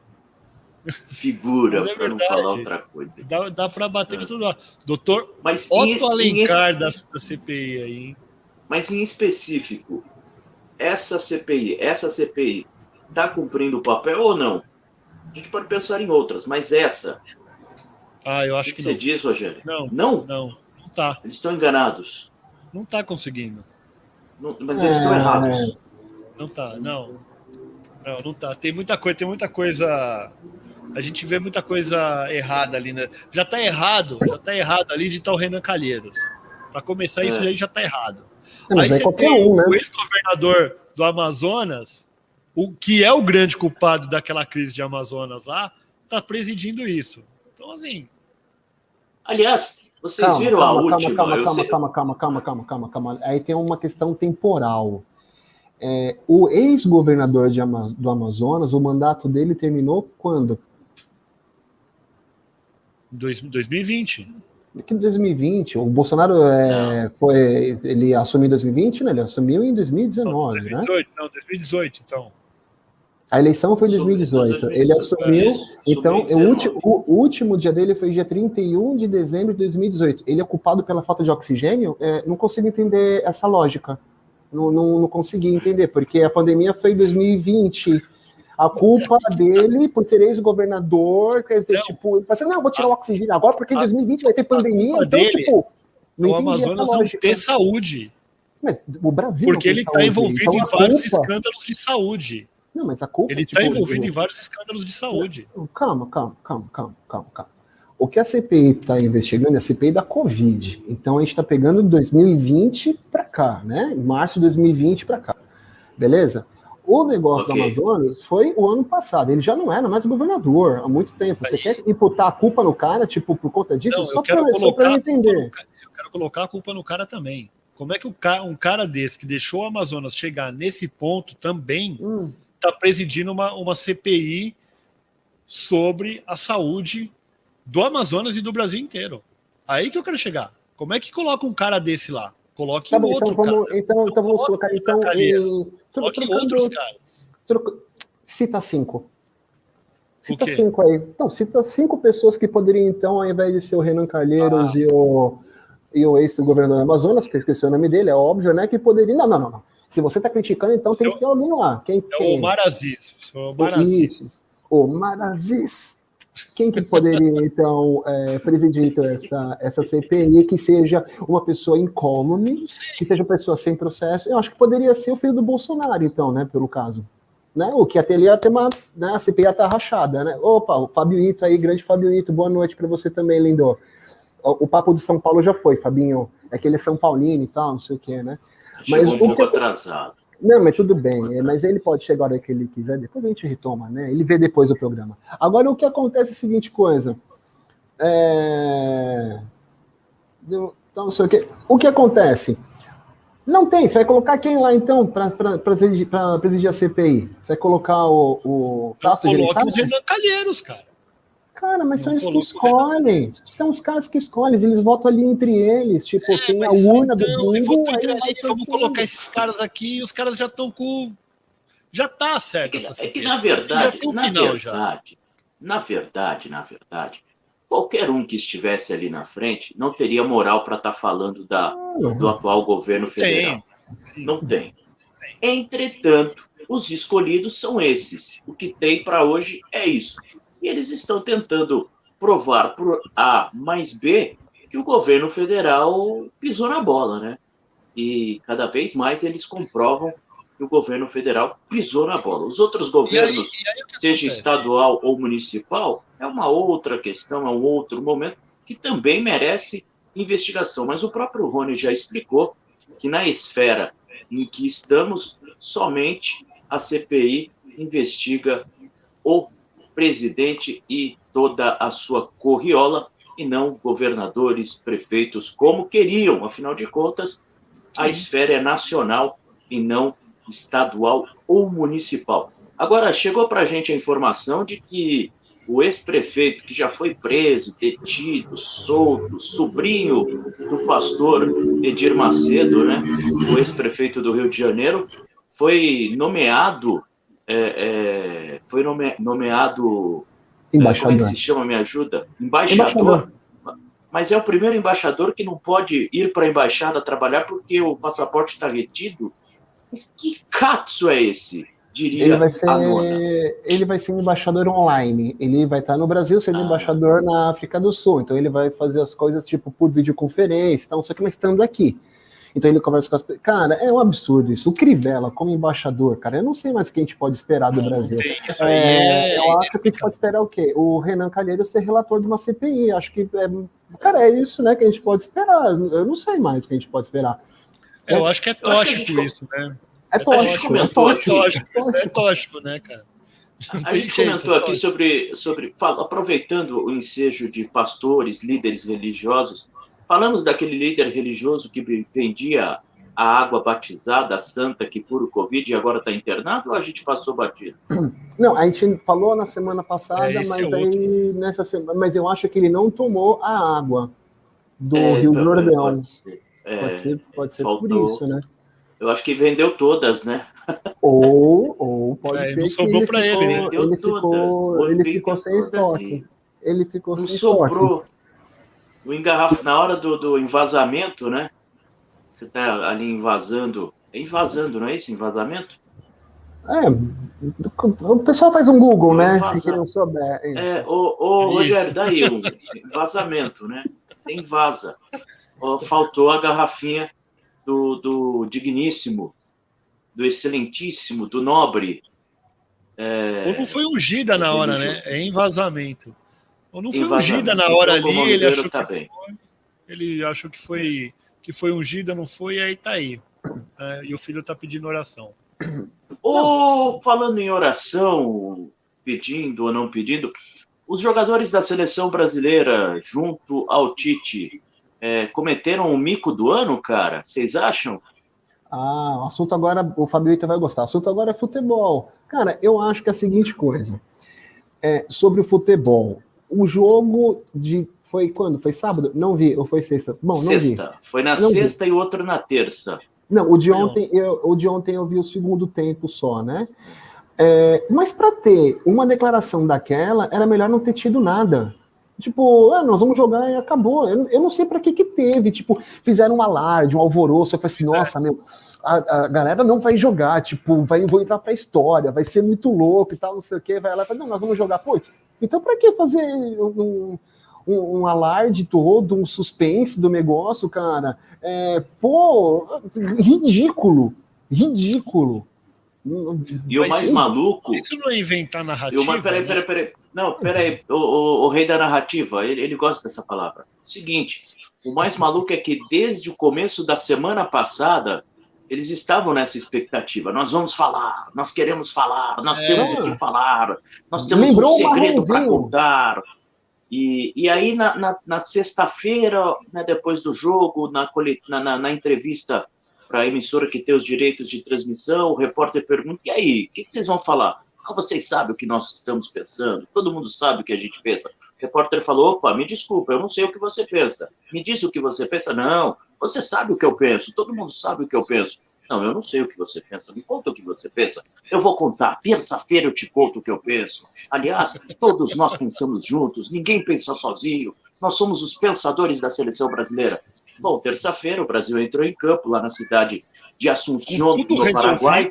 figura, é para não falar outra coisa. Dá, dá para bater de todo lado. Doutor Mas Otto em, Alencar em, da, da CPI aí. Mas em específico, essa CPI, essa CPI está cumprindo o papel ou não? A gente pode pensar em outras, mas essa. Ah, eu acho que, que, que você diz, Rogério? Não. Não? Não, não tá. Eles estão enganados. Não está conseguindo. Não, mas eles estão é... errados. Não tá, não. Não, não tá. Tem muita coisa, tem muita coisa. A gente vê muita coisa errada ali, né? Já tá errado, já tá errado ali de tal Renan Calheiros. Para começar, isso é. já tá errado. Não, aí você tem um, né? o ex-governador do Amazonas, o que é o grande culpado daquela crise de Amazonas lá, tá presidindo isso. Então, assim. Aliás, vocês calma, viram calma, a calma, última? Calma, calma, calma, calma, calma, calma, calma, calma. Aí tem uma questão temporal. É, o ex-governador do Amazonas, o mandato dele terminou quando? 2020. Que 2020. O Bolsonaro é, foi, ele assumiu em 2020, né? Ele assumiu em 2019, não, 2018, né? Não, 2018, então. A eleição foi em 2018. Ele assumiu, então, o último, o último dia dele foi dia 31 de dezembro de 2018. Ele é culpado pela falta de oxigênio? É, não consigo entender essa lógica. Não, não, não consegui entender, porque a pandemia foi em 2020. A culpa dele por ser ex-governador, quer dizer, não. tipo, ele assim, não, vou tirar o oxigênio agora, porque em 2020 vai ter pandemia, então, dele, tipo, não o Amazonas não ter saúde. Mas o Brasil Porque ele está envolvido então, em vários culpa... escândalos de saúde. Não, mas a culpa. Ele está tipo, envolvido em vários escândalos de saúde. Calma, calma, calma, calma, calma, calma. O que a CPI está investigando é a CPI da Covid. Então a gente está pegando 2020 para cá, né? Março de 2020 para cá. Beleza? O negócio okay. do Amazonas foi o ano passado. Ele já não era mais governador há muito tempo. Você Aí. quer imputar a culpa no cara, tipo, por conta disso? Não, só para eu entender. Eu quero colocar a culpa no cara também. Como é que um cara desse que deixou o Amazonas chegar nesse ponto também hum está presidindo uma, uma CPI sobre a saúde do Amazonas e do Brasil inteiro. Aí que eu quero chegar. Como é que coloca um cara desse lá? Coloque tá bom, outro então, vamos, cara. Então, então vamos colocar então em, Trocando, outros caras. Troca, cita cinco. Cita cinco aí. Então, cita cinco pessoas que poderiam, então, ao invés de ser o Renan Calheiros ah. e o, e o ex-governador do Amazonas, que eu esqueci o nome dele, é óbvio, né? Que poderiam. Não, não, não. não. Se você está criticando, então tem que ter alguém lá. Quem, é quem? o Maraziz. O Maraziz. O Maraziz. Quem que poderia, então, é, presidir então, essa, essa CPI que seja uma pessoa incólume, que seja uma pessoa sem processo? Eu acho que poderia ser o filho do Bolsonaro, então, né, pelo caso. Né? O que até ali ter uma. Né, a CPI tá rachada, né? Opa, o Fabio Ito aí, grande Fabio Ito, boa noite para você também, lindo. O, o papo do São Paulo já foi, Fabinho. É que ele é São Paulino e tal, não sei o quê, né? Mas um pouco que... atrasado. Não, mas tudo bem. É, mas ele pode chegar a hora que ele quiser, depois a gente retoma, né? Ele vê depois do programa. Agora, o que acontece é a seguinte coisa. É... Então, não sei o que. O que acontece? Não tem. Você vai colocar quem lá, então, para presidir, presidir a CPI? Você vai colocar o, o Tasso o Renan Calheiros, cara. Cara, mas são eles que escolhem. São os caras que escolhem. Eles votam ali entre eles. Tipo, é, tem a urna do bingo. vamos colocar esses caras aqui e os caras já estão com. Já tá certo é que, essa É que, na verdade, na verdade, já. na verdade, na verdade, qualquer um que estivesse ali na frente não teria moral para estar tá falando da, do atual governo federal. Tem. Não tem. Entretanto, os escolhidos são esses. O que tem para hoje é isso. E eles estão tentando provar por A mais B que o governo federal pisou na bola, né? E cada vez mais eles comprovam que o governo federal pisou na bola. Os outros governos, e aí, e aí seja acontece? estadual ou municipal, é uma outra questão, é um outro momento que também merece investigação. Mas o próprio Rony já explicou que na esfera em que estamos, somente a CPI investiga o presidente e toda a sua corriola, e não governadores, prefeitos, como queriam. Afinal de contas, a esfera é nacional e não estadual ou municipal. Agora, chegou para a gente a informação de que o ex-prefeito, que já foi preso, detido, solto, sobrinho do pastor Edir Macedo, né, o ex-prefeito do Rio de Janeiro, foi nomeado é, é, foi nome, nomeado. Embaixador. Como é que se chama? Me ajuda? Embaixador. embaixador. Mas é o primeiro embaixador que não pode ir para a embaixada trabalhar porque o passaporte está retido. Mas que catso é esse? Diria ele vai ser, ele vai ser embaixador online. Ele vai estar no Brasil sendo ah. embaixador na África do Sul. Então ele vai fazer as coisas tipo por videoconferência, então, só que mas estando aqui. Então ele conversa com as pessoas. Cara, é um absurdo isso. O Crivella, como embaixador, cara, eu não sei mais o que a gente pode esperar do Brasil. É, é, eu acho que a gente pode esperar o quê? O Renan Calheiros ser relator de uma CPI. Acho que, é, cara, é isso né, que a gente pode esperar. Eu não sei mais o que a gente pode esperar. Eu acho que é tóxico gente... isso, né? É tóxico, é tóxico, é tóxico, é tóxico, né, cara? a gente jeito, comentou aqui sobre, sobre aproveitando o ensejo de pastores, líderes religiosos, Falamos daquele líder religioso que vendia a água batizada, a santa, que cura o Covid e agora está internado, ou a gente passou batido? Não, a gente falou na semana passada, é, mas é aí nessa semana, mas eu acho que ele não tomou a água do é, Rio Jordão. Pode ser, é, pode ser, pode ser por isso, né? Eu acho que vendeu todas, né? Ou, ou pode é, ser não sobrou para ele, né? Ele ficou, ele ficou sem estoque. Ele ficou não sem sobrou. estoque o engarrafo na hora do, do envasamento, né? Você está ali invasando. É invasando, não é isso? Envasamento? É, o pessoal faz um Google, né? Se não souber. É, ô, ô Rogério, daí, um vazamento, né? Você invasa. Faltou a garrafinha do, do digníssimo, do excelentíssimo, do nobre. É, Ou não foi ungida na hora, né? É envasamento. Ou não foi ungida na hora ali, ele achou tá que bem. foi. Ele achou que foi que foi ungida, não foi, e aí tá aí. É, e o filho tá pedindo oração. Ou falando em oração, pedindo ou não pedindo, os jogadores da seleção brasileira, junto ao Tite, é, cometeram o mico do ano, cara? Vocês acham? Ah, o assunto agora, o Fabio vai gostar. O assunto agora é futebol. Cara, eu acho que é a seguinte coisa. É, sobre o futebol, o jogo de. Foi quando? Foi sábado? Não vi, ou foi sexta? Bom, não sexta. Vi. Foi na não sexta vi. e outro na terça. Não, o de ontem, eu, o de ontem eu vi o segundo tempo só, né? É, mas para ter uma declaração daquela, era melhor não ter tido nada. Tipo, ah, nós vamos jogar e acabou. Eu, eu não sei para que que teve. Tipo, fizeram um alarde, um alvoroço. Eu falei assim, nossa, meu, a, a, galera não vai jogar. Tipo, vai, vou entrar pra história, vai ser muito louco e tal, não sei o quê. Vai lá e fala, não, nós vamos jogar. Pô, Então, para que fazer um, um, um, alarde todo, um suspense do negócio, cara? É, pô, ridículo, ridículo. E o mais maluco. Isso não é inventar narrativa. Uma, peraí, peraí, peraí. Não, peraí. O, o, o rei da narrativa, ele, ele gosta dessa palavra. Seguinte, o mais maluco é que desde o começo da semana passada, eles estavam nessa expectativa. Nós vamos falar, nós queremos falar, nós é. temos o que falar, nós temos Lembrou um segredo para contar. E, e aí, na, na, na sexta-feira, né, depois do jogo, na, na, na entrevista para a emissora que tem os direitos de transmissão, o repórter pergunta: e aí, o que, que vocês vão falar? Ah, vocês sabem o que nós estamos pensando, todo mundo sabe o que a gente pensa. O repórter falou: opa, me desculpa, eu não sei o que você pensa. Me diz o que você pensa. Não, você sabe o que eu penso, todo mundo sabe o que eu penso. Não, eu não sei o que você pensa. Me conta o que você pensa. Eu vou contar. Terça-feira eu te conto o que eu penso. Aliás, todos nós pensamos juntos, ninguém pensa sozinho. Nós somos os pensadores da seleção brasileira. Bom, terça-feira o Brasil entrou em campo lá na cidade de Assunção, no Paraguai.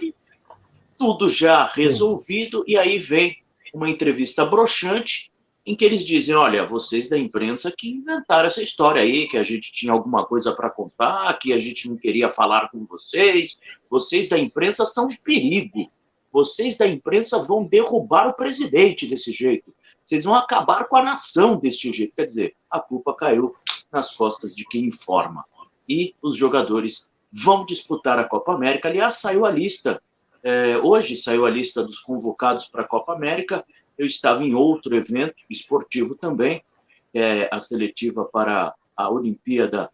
Tudo já resolvido, e aí vem uma entrevista broxante em que eles dizem: olha, vocês da imprensa que inventaram essa história aí, que a gente tinha alguma coisa para contar, que a gente não queria falar com vocês. Vocês da imprensa são um perigo. Vocês da imprensa vão derrubar o presidente desse jeito. Vocês vão acabar com a nação deste jeito. Quer dizer, a culpa caiu nas costas de quem informa. E os jogadores vão disputar a Copa América. Aliás, saiu a lista. É, hoje saiu a lista dos convocados para a Copa América eu estava em outro evento esportivo também, que é a seletiva para a Olimpíada,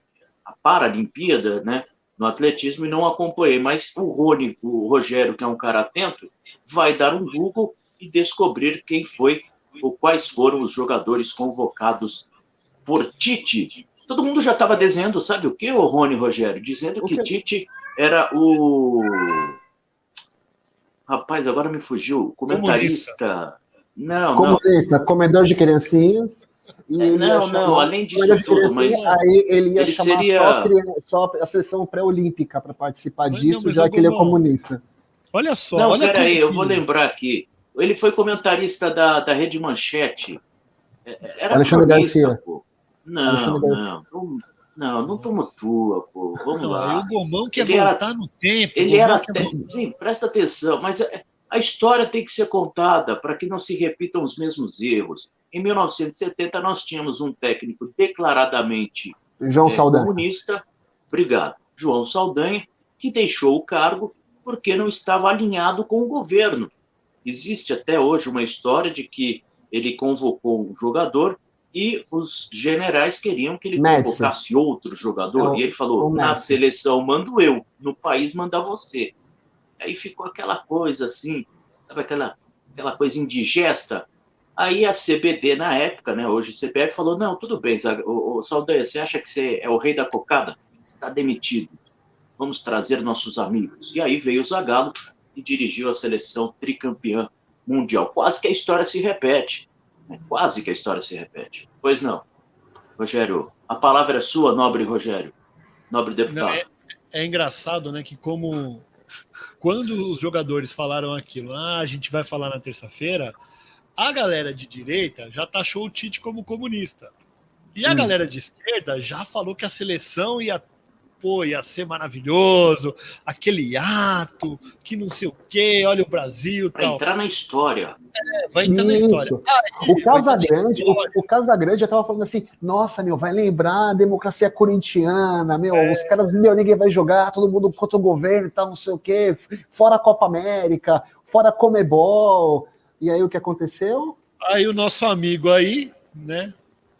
a Paralimpíada, né, no atletismo, e não acompanhei. Mas o Rony, o Rogério, que é um cara atento, vai dar um Google e descobrir quem foi ou quais foram os jogadores convocados por Tite. Todo mundo já estava desenhando, sabe o que, o Rony Rogério? Dizendo que Tite era o. Rapaz, agora me fugiu. Comentarista. Comunista. Não, Comunista, não. comedor de criancinhas. É, não, não, além disso tudo, mas aí ele ia ele chamar seria... só, só, a seleção pré-olímpica para participar mas disso, não, já que ele é comunista. Olha só, não, olha peraí, eu vou lembrar aqui. Ele foi comentarista da, da Rede Manchete. É, era Alexandre Garcia. Pô. Não, Alexandre não, não, não, não tomo tua, pô. Vamos não, lá. o Gomão quer ele voltar era, no tempo. Ele era. Quer... Sim, presta atenção, mas é, a história tem que ser contada para que não se repitam os mesmos erros. Em 1970, nós tínhamos um técnico declaradamente João é, comunista, obrigado, João Saldanha, que deixou o cargo porque não estava alinhado com o governo. Existe até hoje uma história de que ele convocou um jogador e os generais queriam que ele Messi. convocasse outro jogador. É e ele falou: na seleção mando eu, no país manda você. Aí ficou aquela coisa assim, sabe aquela, aquela coisa indigesta? Aí a CBD, na época, né, hoje CBF, falou: não, tudo bem, o, o Saldanha, você acha que você é o rei da cocada? Está demitido. Vamos trazer nossos amigos. E aí veio o Zagallo e dirigiu a seleção tricampeã mundial. Quase que a história se repete. Né? Quase que a história se repete. Pois não. Rogério, a palavra é sua, nobre Rogério, nobre deputado. Não, é, é engraçado, né, que como quando os jogadores falaram aquilo, ah, a gente vai falar na terça-feira, a galera de direita já taxou o Tite como comunista. E a hum. galera de esquerda já falou que a seleção ia pô, ia ser maravilhoso, aquele ato, que não sei o quê, olha o Brasil Vai tal. entrar na história. É, vai entrar Isso. na história. Aí, o Casagrande, o, o Casagrande já tava falando assim, nossa, meu, vai lembrar a democracia corintiana, meu, é. os caras, meu, ninguém vai jogar, todo mundo contra o governo e tal, não sei o quê, fora a Copa América, fora a Comebol. E aí o que aconteceu? Aí o nosso amigo aí, né,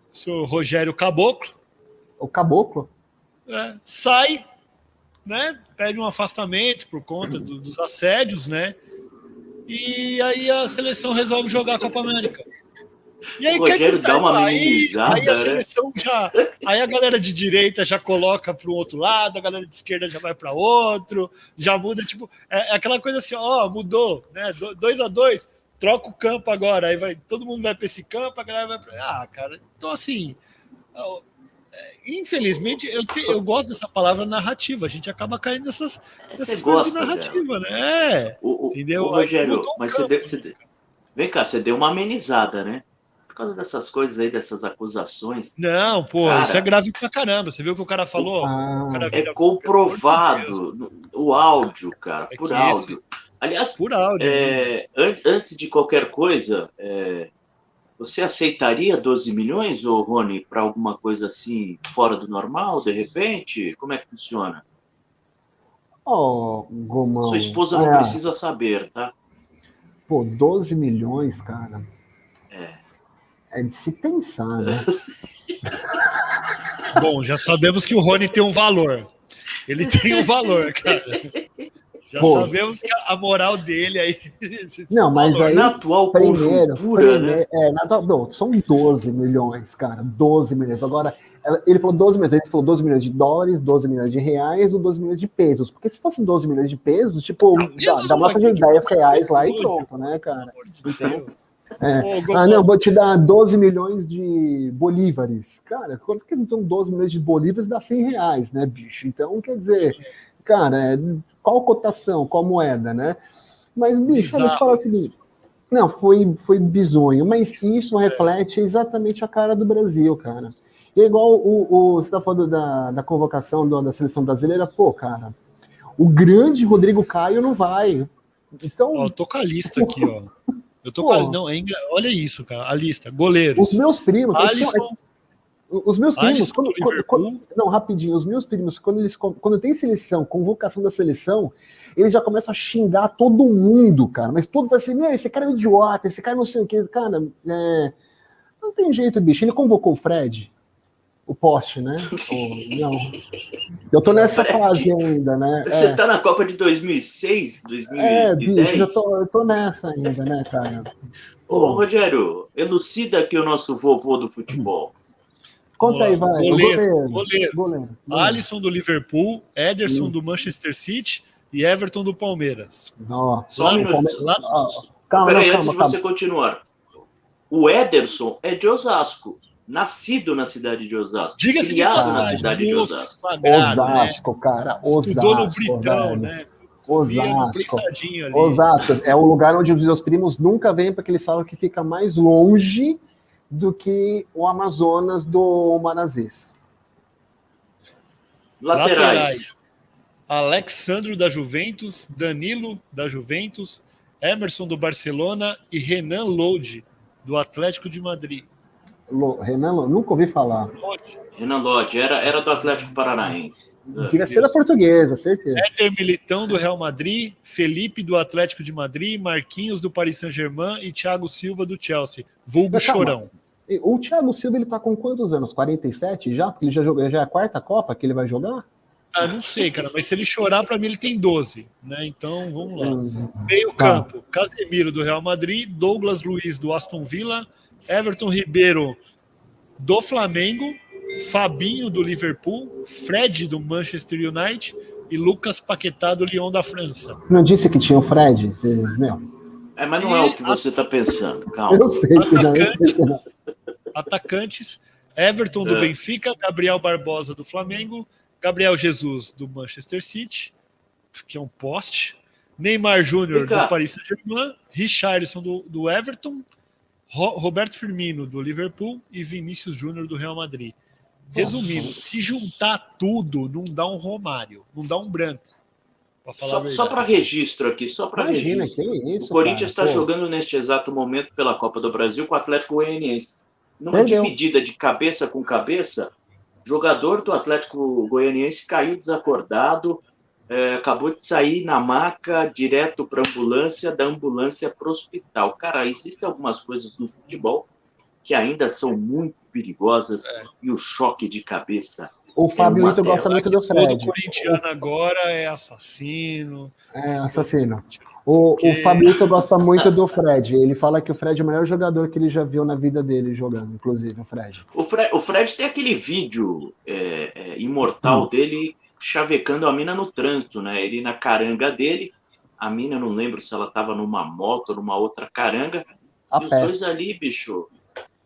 o senhor Rogério Caboclo. O Caboclo? É, sai, né? Pede um afastamento por conta do, dos assédios, né? E aí a seleção resolve jogar a Copa América. E aí, o Rogério dá uma aí, aí a né? seleção já. Aí a galera de direita já coloca para o outro lado, a galera de esquerda já vai para outro, já muda, tipo, é, é, aquela coisa assim, ó, mudou, né? 2 a 2 troca o campo agora, aí vai, todo mundo vai para esse campo, a galera vai para. Ah, cara, então assim, infelizmente, eu, te, eu gosto dessa palavra narrativa. A gente acaba caindo nessas, nessas coisas de narrativa, né? O, o, entendeu? O Rogério, mas você, deu, você Vem cá, você deu uma amenizada, né? por causa dessas coisas aí, dessas acusações. Não, pô, cara, isso é grave pra caramba. Você viu o que o cara falou? Ah, o cara é comprovado o áudio, cara, é por áudio. Esse... Aliás, por áudio, é, an antes de qualquer coisa, é, você aceitaria 12 milhões, ô Rony, para alguma coisa assim fora do normal, de repente? Como é que funciona? Oh, Gomão. Sua esposa não é. precisa saber, tá? Pô, 12 milhões, cara. É. É de se pensar, né? Bom, já sabemos que o Rony tem um valor. Ele tem um valor, cara. Já Pô. sabemos que a moral dele aí. Não, mas aí. Na atual primeiro, conjuntura, primeiro, né? É, na, não, são 12 milhões, cara. 12 milhões. Agora, ele falou 12 milhões, ele falou 12 milhões de dólares, 12 milhões de reais ou 12 milhões de pesos. Porque se fossem 12 milhões de pesos, tipo, não, dá, dá uma de 10 reais lá e pronto, né, cara? Então, é. ah, não, vou te dar 12 milhões de bolívares. Cara, quanto que então 12 milhões de bolívares dá 100 reais, né, bicho? Então, quer dizer, cara, é, qual cotação, qual moeda, né? Mas, bicho, eu vou te falar o seguinte. Não, foi, foi bizonho, mas isso reflete exatamente a cara do Brasil, cara. E é igual o, o, você está falando da, da convocação do, da seleção brasileira, pô, cara, o grande Rodrigo Caio não vai. Então. Ó, eu tô com a lista aqui, ó. Eu tô pô, com a, não, é, olha isso, cara, a lista. Goleiros. Os meus primos. Alisson, os meus primos, quando, quando, quando, não, rapidinho, os meus primos, quando eles quando tem seleção, convocação da seleção, eles já começam a xingar todo mundo, cara. Mas todo vai assim, meu, esse cara é um idiota, esse cara não sei o que, cara, é... não tem jeito, bicho. Ele convocou o Fred o poste, né? não. Eu tô nessa fase ainda, né? Você é. tá na Copa de 2006, 2010? É, bicho, eu tô, eu tô nessa ainda, né, cara? Ô, Rogério, elucida aqui o nosso vovô do futebol. Conta aí, vai. Goleiro, goleiro, goleiro. goleiro. Alisson do Liverpool, Ederson hum. do Manchester City e Everton do Palmeiras. Não, Só um minuto. Lá... calma, Peraí, antes calma, de você continuar. O Ederson é de Osasco nascido na cidade de Osasco. Diga-se de passagem, na cidade de Osasco. Sagrado, Osasco, né? cara. Osasco, Estudou no Britão, velho. né? Osasco. Osasco é o lugar onde os meus primos nunca vêm, porque eles falam que fica mais longe do que o Amazonas do Marazês. Laterais. Laterais. Alexandro da Juventus, Danilo da Juventus, Emerson do Barcelona e Renan Lodi do Atlético de Madrid. Renan, nunca ouvi falar. Renan Lodge, era, era do Atlético Paranaense. Queria ser da portuguesa, certeza. Éder Militão do Real Madrid, Felipe do Atlético de Madrid, Marquinhos do Paris Saint-Germain e Thiago Silva do Chelsea. Vulgo Chorão. O Thiago Silva ele tá com quantos anos? 47 já? Porque ele já jogou, já é a quarta Copa que ele vai jogar? Ah, não sei, cara, mas se ele chorar, para mim ele tem 12, né? Então, vamos lá. Hum, Meio tá. campo, Casemiro do Real Madrid, Douglas Luiz do Aston Villa, Everton Ribeiro do Flamengo, Fabinho do Liverpool, Fred do Manchester United e Lucas Paquetá do Lyon da França. Não disse que tinha o Fred? Você, meu. É, mas não e é o que você está pensando. Calma. Eu sei que não. Eu sei que não. Atacantes: Everton do é. Benfica, Gabriel Barbosa do Flamengo, Gabriel Jesus do Manchester City, que é um poste, Neymar Júnior do Paris Saint-Germain, Richarlison do, do Everton, Roberto Firmino, do Liverpool, e Vinícius Júnior, do Real Madrid. Resumindo, Nossa. se juntar tudo, não dá um Romário, não dá um branco. Só, só para registro aqui, só para registro. Isso, o Corinthians está jogando neste exato momento pela Copa do Brasil com o Atlético Goianiense. Numa Entendeu? dividida de cabeça com cabeça, jogador do Atlético Goianiense caiu desacordado, é, acabou de sair na maca direto para ambulância, da ambulância para o hospital. Cara, existem algumas coisas no futebol que ainda são muito perigosas é. e o choque de cabeça. O Fábio Ito gosta muito do Fred. O corintiano agora é assassino. É assassino. O, o Fabito gosta muito do Fred. Ele fala que o Fred é o melhor jogador que ele já viu na vida dele jogando, inclusive, o Fred. O Fred, o Fred tem aquele vídeo é, é, imortal hum. dele chavecando a mina no trânsito, né? Ele na caranga dele, a mina, não lembro se ela tava numa moto ou numa outra caranga, a e pé. os dois ali, bicho,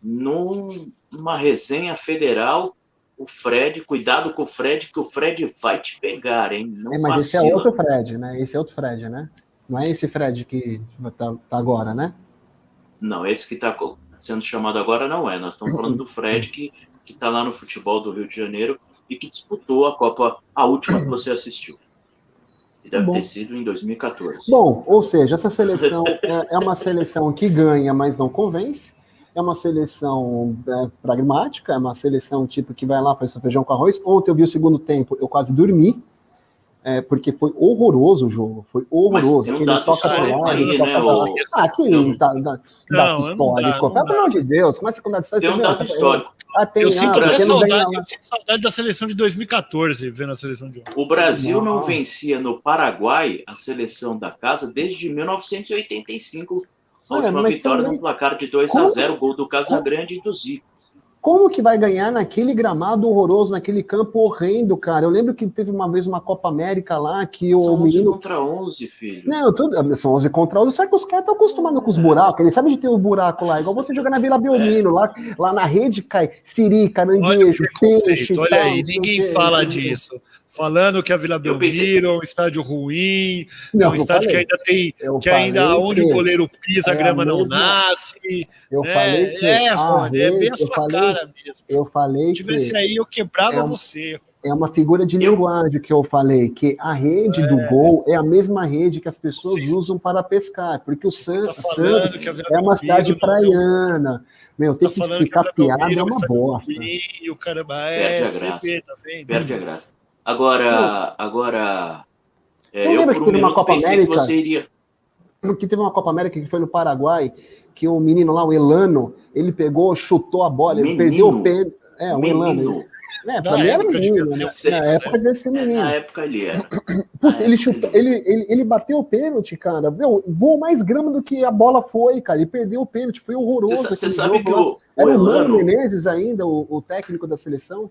num, numa resenha federal, o Fred, cuidado com o Fred, que o Fred vai te pegar, hein? Não é, mas vacila. esse é outro Fred, né? Esse é outro Fred, né? Não é esse Fred que tá, tá agora, né? Não, esse que tá. sendo chamado agora não é. Nós estamos falando do Fred, que está lá no futebol do Rio de Janeiro e que disputou a Copa, a última que você assistiu. E deve Bom. ter sido em 2014. Bom, ou seja, essa seleção é, é uma seleção que ganha, mas não convence. É uma seleção é, pragmática, é uma seleção tipo que vai lá, faz seu feijão com arroz. Ontem eu vi o segundo tempo, eu quase dormi é, porque foi horroroso o jogo, foi horroroso. Mas tem um toca lá, aí, né, o... Ah, que não, tá, dá, dá histórico. Pelo amor de Deus, como é que você dá Tem um dado histórico. Ah, tem, eu, sinto ah, saudade, eu sinto saudade da seleção de 2014, vendo a seleção de ontem. O Brasil não vencia no Paraguai a seleção da casa desde 1985. A última vitória também... no placar de 2 a 0 gol do Casagrande e do Zico. Como que vai ganhar naquele gramado horroroso, naquele campo horrendo, cara? Eu lembro que teve uma vez uma Copa América lá que o são menino. 11 contra 11, filho. Não, tudo... são 11 contra 11. Só que os caras estão acostumados com os buracos, eles sabem de ter os buracos lá. Igual você jogar na Vila Belmino, é. lá, lá na rede cai siri, caranguejo, peixe. Olha aí, ninguém fala disso falando que a Vila Belmiro é um estádio ruim, não, é um estádio falei. que ainda tem, eu que ainda onde o goleiro pisa, a é grama não nasce. Eu né? falei que é, Rony, é bem a sua falei, cara mesmo. Eu falei Se tivesse aí, eu quebrava é você. É uma figura de eu... linguagem que eu falei, que a rede é. do gol é a mesma rede que as pessoas Sim. usam para pescar, porque o San... tá Santos é uma cidade praiana. Meu, tem tá que explicar piada, é uma bosta. O caramba, é, Perde a graça. Tá Perde a graça. Agora, agora. É, você lembra que teve uma Copa América? Que, iria... que teve uma Copa América que foi no Paraguai, que o menino lá, o Elano, ele pegou, chutou a bola, menino. ele perdeu o pé. É, o menino. Elano. É, pra mim era menino, né? Na época devia ser menino. Na época ele era. Puta, ele, chutou, ele, ele, ele bateu o pênalti, cara. Meu, voou mais grama do que a bola foi, cara. Ele perdeu o pênalti, foi horroroso. Você sabe que o, Era o Mano Menezes ainda, o, o técnico da seleção?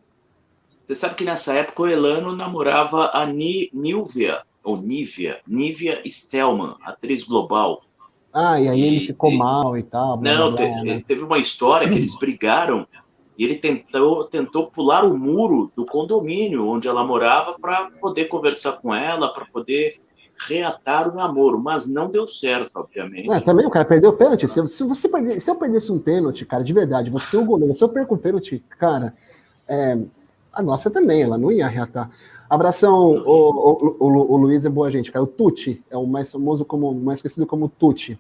Você sabe que nessa época o Elano namorava a Ni, Nívia, ou Nívia, Nívia Stelman, atriz global. Ah, e aí e, ele ficou e, mal e tal. Não, blá, blá, né? teve uma história que eles brigaram e ele tentou, tentou pular o muro do condomínio onde ela morava para poder conversar com ela, para poder reatar o namoro, mas não deu certo, obviamente. É, também o cara perdeu o pênalti. Se, se, você perder, se eu perdesse um pênalti, cara, de verdade, você é o goleiro, se eu perco um pênalti, cara, é, a nossa também, ela não ia reatar. Abração, o, o, o, o Luiz é boa gente, cara. O Tuti é o mais famoso como, mais conhecido como Tuti.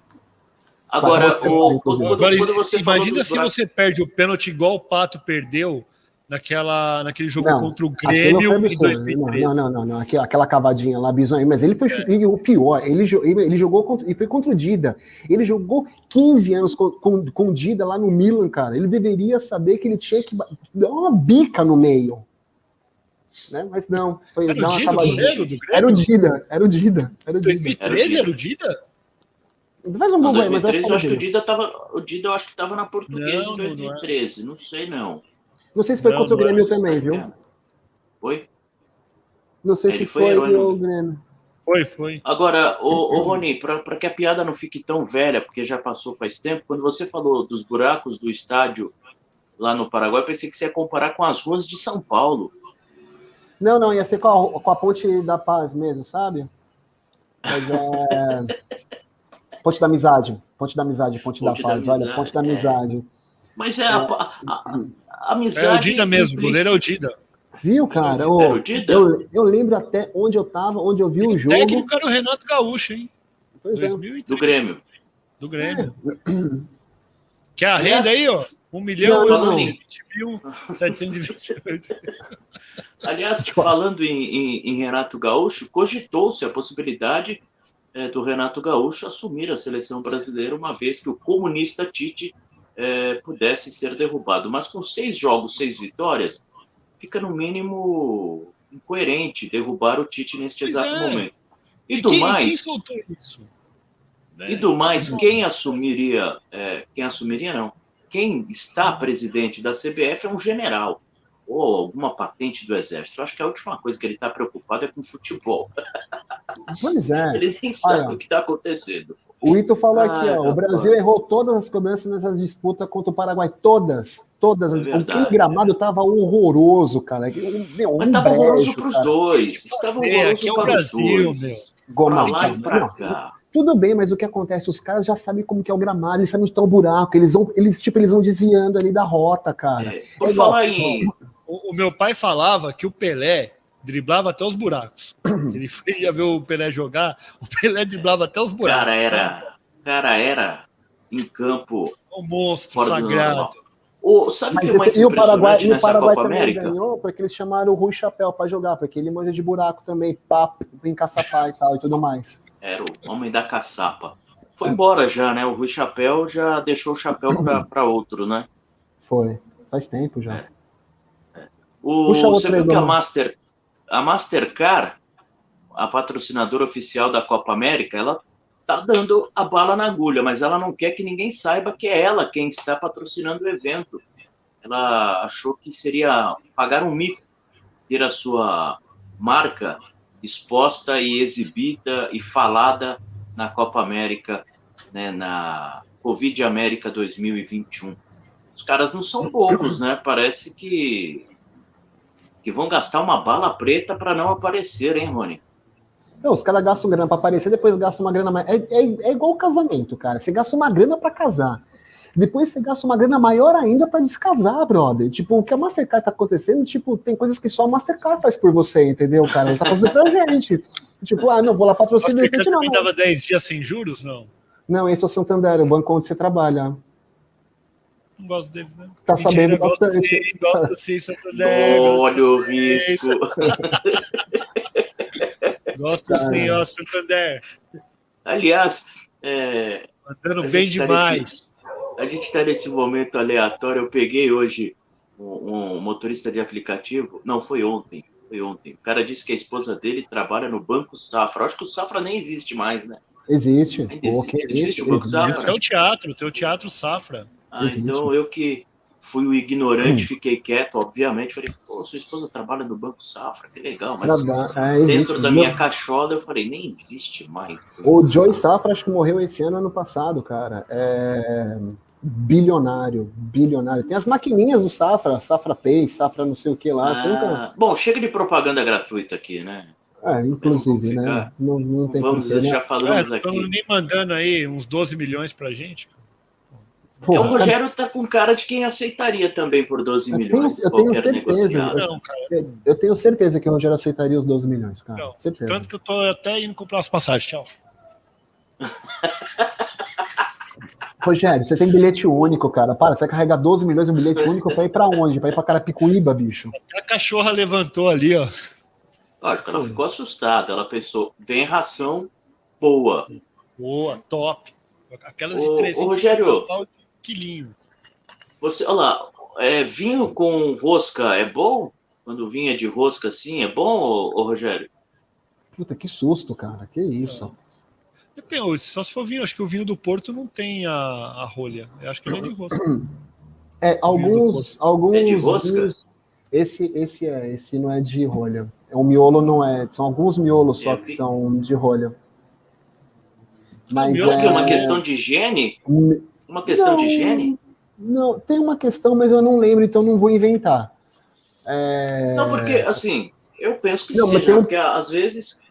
Agora, o, quando, Agora quando imagina se você perde o pênalti igual o Pato perdeu naquela, naquele jogo não, contra o Grêmio em 2013. Não, não, não, não, aquela cavadinha lá, bizonha. Mas ele foi é. o pior, ele, ele jogou contra, e foi contra o Dida. Ele jogou 15 anos com, com, com o Dida lá no Milan, cara. Ele deveria saber que ele tinha que dar uma bica no meio. Né? Mas não, foi era, o Dida, goleiro, era o Dida, era o Dida. Era o Dida. 2013 era o Dida? Faz um Google aí, mas eu acho, eu acho que o Dida tava. O Dida eu acho que tava na portuguesa em 2013, não, não, não, sei não. Não sei se foi não, contra o Grêmio também, viu? Foi? Não sei Ele se foi, foi o Grêmio. Foi, foi. Agora, ô, ô Rony, para que a piada não fique tão velha, porque já passou faz tempo, quando você falou dos buracos do estádio lá no Paraguai, eu pensei que você ia comparar com as ruas de São Paulo. Não, não, ia ser com a, com a Ponte da Paz mesmo, sabe? Mas é. ponte da Amizade. Ponte da Amizade, Ponte, ponte da, da Paz. Olha, Ponte da Amizade. É. Mas é, é. A, a, a, amizade. É o Dida mesmo, o goleiro é o Dida. Viu, cara? É o Dida? Eu, eu lembro até onde eu tava, onde eu vi o, o jogo. O técnico era o Renato Gaúcho, hein? Pois 2003. é. Do Grêmio. Do Grêmio. É. Que a renda aí, ó. 1 milhão e 20 mil 728. Aliás, falando em, em, em Renato Gaúcho, cogitou-se a possibilidade é, do Renato Gaúcho assumir a seleção brasileira, uma vez que o comunista Tite é, pudesse ser derrubado. Mas com seis jogos, seis vitórias, fica no mínimo incoerente derrubar o Tite neste pois exato é. momento. E, e do quem, mais. Quem soltou isso? E do mais, quem assumiria, é, quem assumiria não, quem está presidente da CBF é um general ou alguma patente do exército. Eu acho que a última coisa que ele está preocupado é com futebol. Pois é. Ele nem sabe Olha, o que está acontecendo. O Ito falou ah, aqui, ó, o Brasil errou todas as cobranças nessa disputa contra o Paraguai, todas, todas. É o gramado estava horroroso, cara. Meu, Mas estava horroroso para os dois. Estava horroroso aqui é o Brasil, meu. Goma, pra lá e pra cá. Tudo bem, mas o que acontece? Os caras já sabem como que é o gramado, eles sabem onde está o buraco, eles vão, eles, tipo, eles vão desviando ali da rota, cara. É, por é falar em. O, o, meu pai falava que o Pelé driblava até os buracos. Ele ia ver o Pelé jogar, o Pelé driblava até os buracos. Cara, era. Cara, era em campo. Um monstro sagrado. O, sabe Mas que é mais e o Paraguai, e o Paraguai Copa também América? ganhou porque eles chamaram o Rui Chapéu para jogar, porque ele manja de buraco também, papo, em caçapá e tal e tudo mais. Era o homem da caçapa. Foi embora já, né? O Rui Chapéu já deixou o chapéu para outro, né? Foi. Faz tempo já. É. É. O, você viu que a, Master, a Mastercard, a patrocinadora oficial da Copa América, ela tá dando a bala na agulha, mas ela não quer que ninguém saiba que é ela quem está patrocinando o evento. Ela achou que seria pagar um mico ter a sua marca exposta e exibida e falada na Copa América, né, na Covid América 2021. Os caras não são bobos, né? Parece que que vão gastar uma bala preta para não aparecer, hein, Rony? Não, os caras gastam grana para aparecer, depois gastam uma grana mais. É, é, é igual o casamento, cara. Você gasta uma grana para casar. Depois você gasta uma grana maior ainda para descasar, brother. Tipo, o que a Mastercard tá acontecendo, tipo, tem coisas que só a Mastercard faz por você, entendeu, cara? Ela tá fazendo pra gente. Tipo, ah, não, vou lá patrocinar. Mastercard também dava 10 dias sem juros, não? Não, esse é o Santander, o banco onde você trabalha. Não gosto deles, né? Tá Mentira, sabendo bastante. Gosto sim, gosto sim, Santander. Olha o risco. gosto sim, ó, Santander. Aliás, é, Mandando bem tá demais. A gente está nesse momento aleatório. Eu peguei hoje um, um, motorista de aplicativo. Não, foi ontem. Foi ontem. O cara disse que a esposa dele trabalha no Banco Safra. Eu acho que o Safra nem existe mais, né? Existe. existe, existe, o Banco Safra? É o teatro, tem o Teatro Safra. Ah, existe. então eu que fui o ignorante, hum. fiquei quieto, obviamente. Falei, pô, sua esposa trabalha no Banco Safra, que legal. Mas é, dentro da minha cachola eu falei, nem existe mais. O Joy Safra acho que morreu esse ano, ano passado, cara. É bilionário, bilionário. Tem as maquininhas do Safra, Safra Pay, Safra não sei o que lá. Ah, nunca... Bom, chega de propaganda gratuita aqui, né? É, inclusive, né? Não, não tem Vamos, porque, já né? falamos é, aqui. nem mandando aí uns 12 milhões pra gente. Porra, o Rogério tá com cara de quem aceitaria também por 12 eu milhões. Tenho, eu tenho certeza. Não, cara. Eu tenho certeza que o Rogério aceitaria os 12 milhões, cara. Não, tanto que eu tô até indo comprar as passagens. Tchau. Rogério, você tem bilhete único, cara. Para, você vai carregar 12 milhões em um bilhete único pra ir pra onde? Pra ir pra Carapicuíba, bicho. A cachorra levantou ali, ó. Lógico, ela ficou assustada. Ela pensou, vem ração boa. Boa, top. Aquelas ô, de 300 ô, Rogério, quilinho. Você, olha lá, é, vinho com rosca é bom? Quando vinha de rosca assim, é bom, ô, ô Rogério? Puta, que susto, cara. Que isso. Não. Depende, só se for vinho, acho que o vinho do Porto não tem a, a rolha. Eu acho que ele é de rosca. É, alguns, alguns é de rosca? Vinhos, esse, esse é, esse não é de rolha. O miolo não é, são alguns miolos só que são de rolha. Mas é... é uma questão de higiene? Uma questão não, de higiene? Não, tem uma questão, mas eu não lembro, então não vou inventar. É... Não, porque, assim, eu penso que não, seja, um... porque às vezes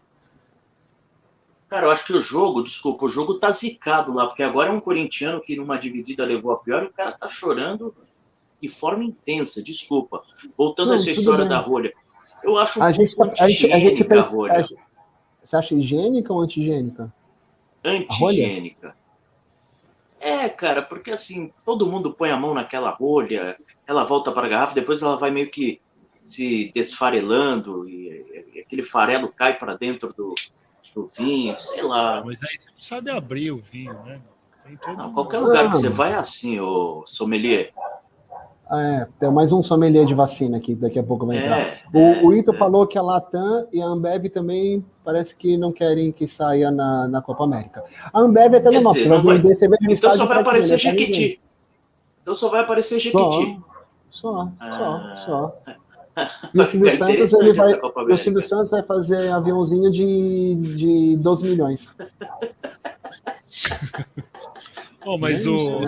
Cara, eu acho que o jogo, desculpa, o jogo tá zicado lá, porque agora é um corintiano que numa dividida levou a pior e o cara tá chorando de forma intensa, desculpa. Voltando Não, a essa história bem. da rolha. Eu acho um a gente, tá, a gente, a gente pensa, a rolha. você acha higiênica ou antigênica? Antigênica. É, cara, porque assim, todo mundo põe a mão naquela rolha, ela volta para a garrafa, depois ela vai meio que se desfarelando e aquele farelo cai para dentro do, do vinho, sei lá. Mas aí você não sabe abrir o vinho, né? Não, qualquer lugar que você vai é assim, o sommelier. É, tem mais um sommelier de vacina aqui, daqui a pouco vai entrar. É, o, é, o Ito é. falou que a Latam e a Ambev também parece que não querem que saia na, na Copa América. A Ambev é até normal, vai vender cerveja no Então só vai aparecer Jequiti. Então só vai aparecer Jequiti. Só, só, ah. só. E o Silvio Santos, ele vai, o Silvio Santos vai fazer aviãozinho de, de 12 milhões. oh, mas o.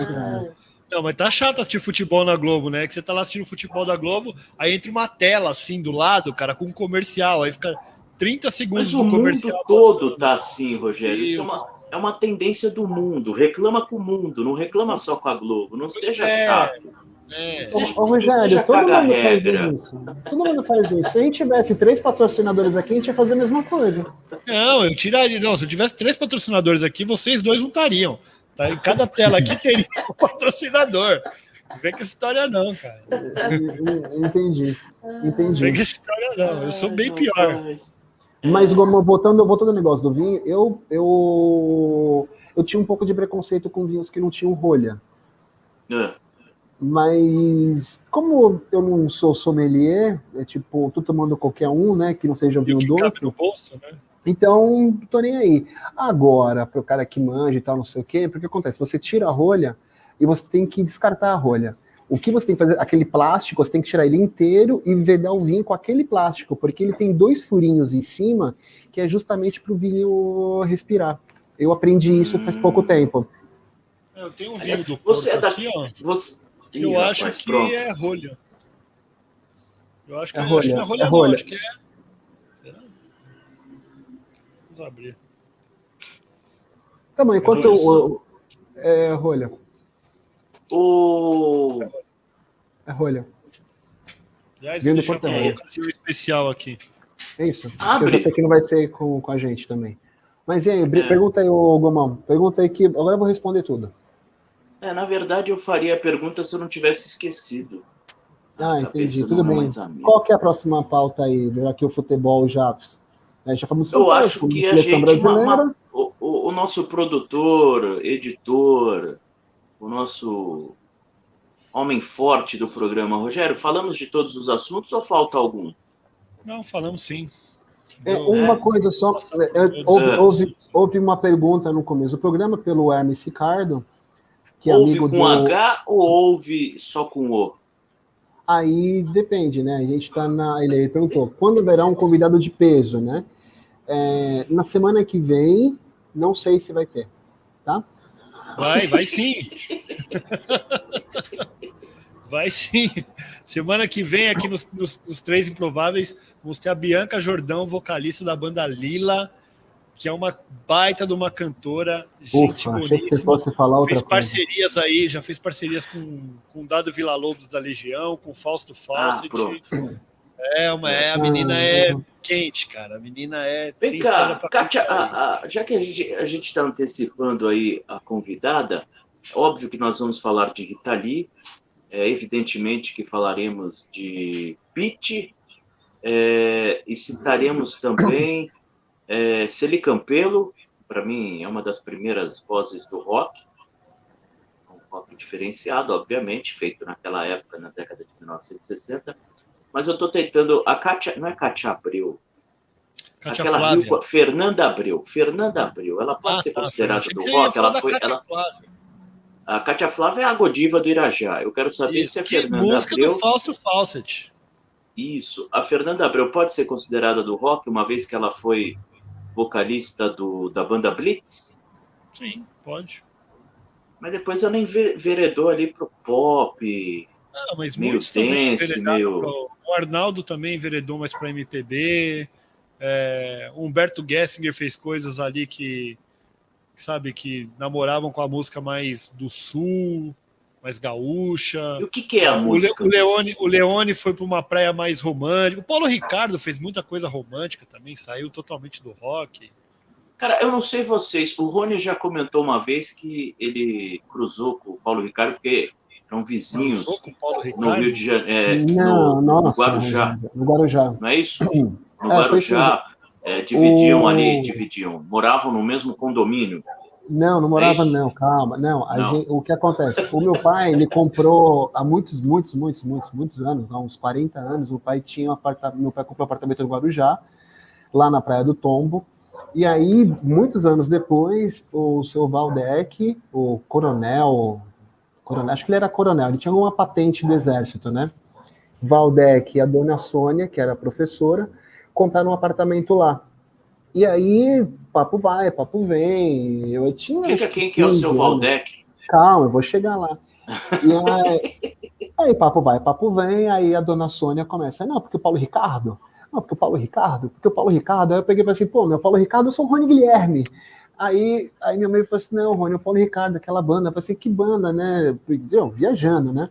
Não, mas tá chato assistir futebol na Globo, né? Que você tá lá assistindo futebol da Globo, aí entra uma tela assim do lado, cara, com um comercial, aí fica 30 segundos mas do comercial. O mundo todo tá assim, Rogério. Isso é uma, é uma tendência do mundo. Reclama com o mundo, não reclama só com a Globo. Não seja é. chato. É. Ô, Rogério, todo mundo faz isso. Todo mundo faz isso. Se a gente tivesse três patrocinadores aqui, a gente ia fazer a mesma coisa. Não, eu tiraria. Não, se eu tivesse três patrocinadores aqui, vocês dois não estariam. Tá? Em cada tela aqui teria um patrocinador. Não vem com história, não, cara. Entendi. Entendi. Não vem com história, não. Eu sou bem pior. Mas voltando, voltando ao negócio do vinho, eu, eu, eu tinha um pouco de preconceito com vinhos que não tinham rolha. É. Mas como eu não sou sommelier, é tipo, tô tomando qualquer um, né, que não seja um vinho doce. No bolso, né? Então, tô nem aí. Agora, para o cara que manja e tal, não sei o quê, porque acontece, você tira a rolha e você tem que descartar a rolha. O que você tem que fazer? Aquele plástico, você tem que tirar ele inteiro e vedar o vinho com aquele plástico, porque ele tem dois furinhos em cima, que é justamente para o vinho respirar. Eu aprendi isso faz pouco tempo. Eu tenho um vinho do você é daqui, ó. Você, Ih, eu rapaz, acho que pronto. é rolha. Eu acho que é, rolha. Acho que é rolha, é rolha. Não, acho que é. Será? Vamos abrir. Tá bom, enquanto é o. É rolha. O. É rolha. Aliás, Vindo deixa eu é. um especial aqui. É isso. Abre. Eu sei que não vai ser com, com a gente também. Mas e aí, é. pergunta aí, ô Gomão. Pergunta aí que. Agora eu vou responder tudo. É, na verdade, eu faria a pergunta se eu não tivesse esquecido. Ah, tá entendi. Tudo bem. Qual que é a próxima pauta aí? Já que o futebol já. Né, já falamos Eu acho que a gente. Brasileira. Uma, uma, o, o nosso produtor, editor, o nosso homem forte do programa, Rogério, falamos de todos os assuntos ou falta algum? Não, falamos sim. É, uma é, coisa só, é, houve, houve, houve, uma pergunta no começo do programa pelo Hermes Ricardo, que é amigo com do... H ou ouve só com O? Aí depende, né? A gente está na. Ele perguntou quando haverá um convidado de peso, né? É, na semana que vem, não sei se vai ter, tá? Vai, vai sim. Vai sim. Semana que vem, aqui nos, nos, nos, Três Improváveis, vamos ter a Bianca Jordão, vocalista da banda Lila, que é uma baita de uma cantora, gente Ufa, achei que você fosse falar outra fez parcerias coisa. aí, já fez parcerias com, com Dado Vila Lobos da Legião, com Fausto Fawcett. Ah, é, uma, é, a menina é quente, cara. A menina é. Vem cá, Kátia, a, a, já que a gente a está antecipando aí a convidada, óbvio que nós vamos falar de Rita Lee, é, evidentemente que falaremos de Pitt, é, e citaremos também é, Celi Campelo, para mim é uma das primeiras vozes do rock, um rock diferenciado, obviamente, feito naquela época, na década de 1960. Mas eu estou tentando. A Kátia, não é Kátia Abreu. Kátia aquela Flávia. Rio, Fernanda Abreu. Fernanda Abreu, ela pode ah, ser tá, considerada do rock. Ela foi. Ela, a Kátia Flávia é a Godiva do Irajá. Eu quero saber Isso, se a Fernanda música Abreu. do Fausto Fawcett. Isso. A Fernanda Abreu pode ser considerada do rock, uma vez que ela foi vocalista do, da banda Blitz? Sim, pode. Mas depois ela enveredou ali pro pop. Ah, mas meio dance, meio... Pro... O Arnaldo também enveredou mais para MPB. É, Humberto Gessinger fez coisas ali que, sabe, que namoravam com a música mais do sul, mais gaúcha. E o que, que é a música? O, Leone, o Leone foi para uma praia mais romântica. O Paulo Ricardo fez muita coisa romântica também, saiu totalmente do rock. Cara, eu não sei vocês, o Rony já comentou uma vez que ele cruzou com o Paulo Ricardo, porque eram vizinhos no Rio de Janeiro. É, não, no, nossa, no Guarujá. No Guarujá. Não é isso? No é, Guarujá. É, dividiam o... ali, dividiam, moravam no mesmo condomínio. Não, não morava, é não, calma. Não, não. Gente, o que acontece? O meu pai, ele comprou há muitos, muitos, muitos, muitos, muitos anos, há uns 40 anos, o pai tinha um apartamento, meu pai comprou um apartamento no Guarujá, lá na Praia do Tombo. E aí, muitos anos depois, o seu Valdec, o coronel, coronel, acho que ele era coronel, ele tinha uma patente do exército, né? Valdec e a dona Sônia, que era professora, compraram um apartamento lá. E aí, papo vai, papo vem. Eu tinha. Explica quem que é o seu Valdec. Calma, eu vou chegar lá. E aí, aí, papo vai, papo vem, aí a dona Sônia começa, não, porque o Paulo Ricardo, não, porque o Paulo Ricardo, porque o Paulo Ricardo, aí eu peguei e falei assim, pô, meu Paulo Ricardo, eu sou o Rony Guilherme. Aí, aí minha mãe falou assim: não, Rony, o Paulo Ricardo, aquela banda. Eu falei assim: que banda, né? Eu, viajando, né?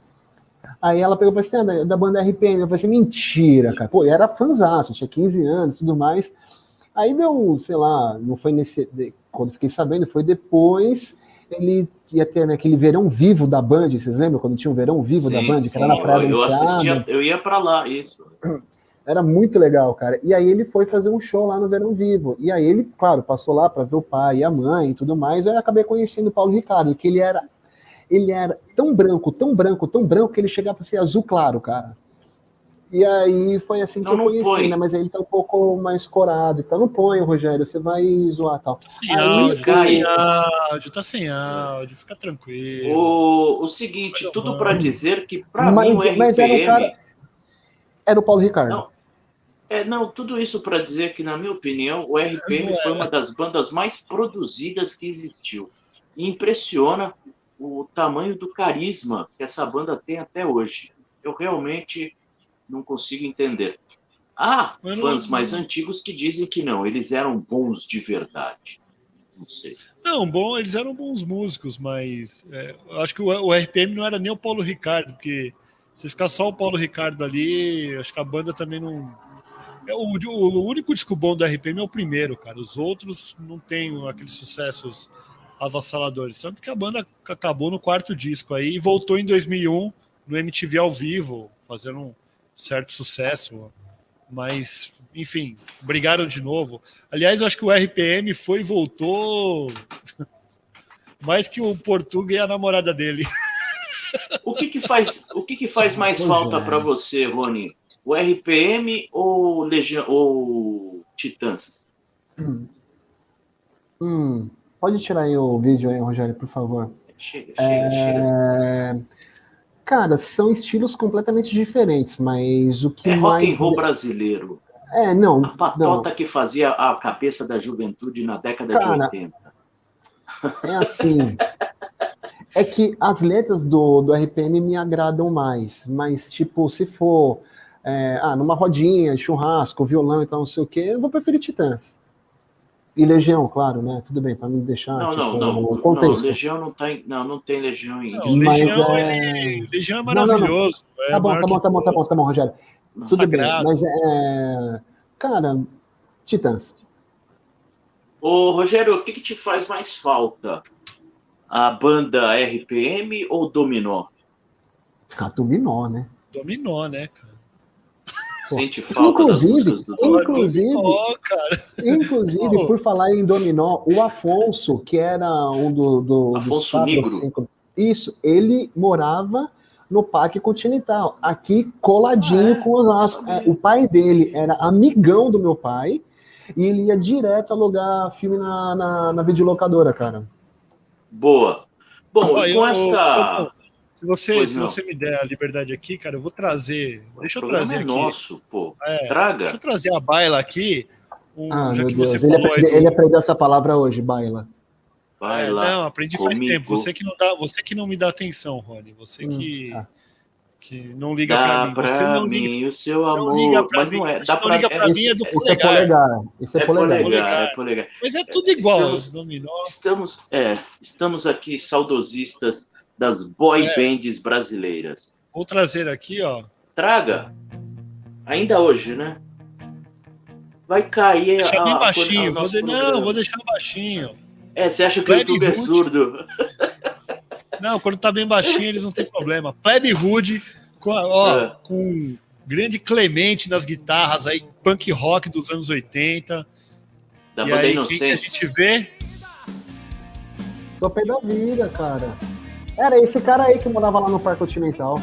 Aí ela pegou e falou assim: ah, da, da banda RPM. Eu falei assim: mentira, cara. Pô, eu era fãzaço, tinha 15 anos e tudo mais. Aí deu um, sei lá, não foi nesse. Quando fiquei sabendo, foi depois. Ele ia ter né, aquele verão vivo da Band, vocês lembram quando tinha um verão vivo sim, da Band, sim, que era na Praia eu, eu assistia, eu ia para lá, isso. Era muito legal, cara. E aí ele foi fazer um show lá no Verão Vivo. E aí ele, claro, passou lá para ver o pai e a mãe e tudo mais. Aí eu acabei conhecendo o Paulo Ricardo, que ele era ele era tão branco, tão branco, tão branco que ele chegava a ser azul claro, cara. E aí foi assim que então, eu conheci, põe. né? Mas aí ele tá um pouco mais corado. Então não põe, Rogério, você vai zoar tal. Tá sem aí, áudio, tá sem áudio, tá sem áudio, fica tranquilo. O, o seguinte, tudo para dizer que para mim o RPM... Mas era, o cara, era o Paulo Ricardo. Não, é, não tudo isso para dizer que, na minha opinião, o RPM foi uma das bandas mais produzidas que existiu. E impressiona o tamanho do carisma que essa banda tem até hoje. Eu realmente não consigo entender. Há fãs mais antigos que dizem que não, eles eram bons de verdade. Não sei. Não, bom, eles eram bons músicos, mas é, acho que o, o, RPM não era nem o Paulo Ricardo, porque se ficar só o Paulo Ricardo ali, acho que a banda também não. É, o, o, único disco bom do RPM é o primeiro, cara. Os outros não têm aqueles sucessos avassaladores. Tanto que a banda acabou no quarto disco aí e voltou em 2001 no MTV ao vivo, fazendo um certo sucesso, mas enfim, brigaram de novo. Aliás, eu acho que o RPM foi e voltou mais que o Portuga e a namorada dele. O que, que faz, o que, que faz mais pois falta é. para você, Rony? O RPM ou Legião ou Titãs? Hum. Hum. Pode tirar aí o vídeo aí, Rogério, por favor. Chega, chega, é... chega. Cara, são estilos completamente diferentes, mas o que é mais... rock and roll brasileiro. É, não. A patota não. que fazia a cabeça da juventude na década Cara, de 80. É assim. é que as letras do, do RPM me agradam mais, mas, tipo, se for é, ah, numa rodinha, churrasco, violão e tal, não sei o quê, eu vou preferir Titãs. E Legião, claro, né? Tudo bem, para me deixar. Não, tipo, não, não. Contexto. Não, Legião não tem, não, não tem Legião em. Não, Legião, é... Legião é maravilhoso. Não, não, é tá, bom, tá bom, tá bom, tá bom, tá bom, Rogério. Tudo Sagrado. bem, mas é. Cara, Titãs. Ô, Rogério, o que, que te faz mais falta? A banda RPM ou Dominó? Ah, Dominó, né? Dominó, né, cara? Sente falta inclusive, inclusive, inclusive oh. por falar em dominó, o Afonso, que era um do, do Afonso dos cinco, isso, ele morava no Parque Continental, aqui coladinho ah, é? com os Osasco. É, o pai dele era amigão do meu pai e ele ia direto alugar filme na, na, na videolocadora, cara. Boa. Bom, oh, com eu, essa. Se você, se você me der a liberdade aqui, cara, eu vou trazer. O deixa eu trazer é aqui. nosso, pô. É, Traga. Deixa eu trazer a baila aqui. Um, ah, já que Deus. você ele, aprende, do... ele aprendeu essa palavra hoje, baila. Baila. É, não, aprendi comigo. faz tempo. Você que não dá, você que não me dá atenção, Rony. Você hum, que tá que não liga para mim. Você não liga, o seu amor. Não liga para mim. Não, é, dá não liga para mim é do polegar. Isso é polegar. Isso é, é polegar. polegar. É polegar. Mas é tudo igual. Estamos, estamos, é, estamos aqui saudosistas das boy é. bands brasileiras. Vou trazer aqui, ó. Traga. Ainda hoje, né? Vai cair. Deixa bem baixinho. A, vou de... Não, vou deixar baixinho. É, você acha que Plebe o YouTube é surdo? Não, quando tá bem baixinho, eles não tem problema. Plebe Hood, com, ó, é. com grande Clemente nas guitarras aí, punk rock dos anos 80. Da e aí, quem que a gente vê? Topé da vida, cara. Era esse cara aí que morava lá no Parque Continental.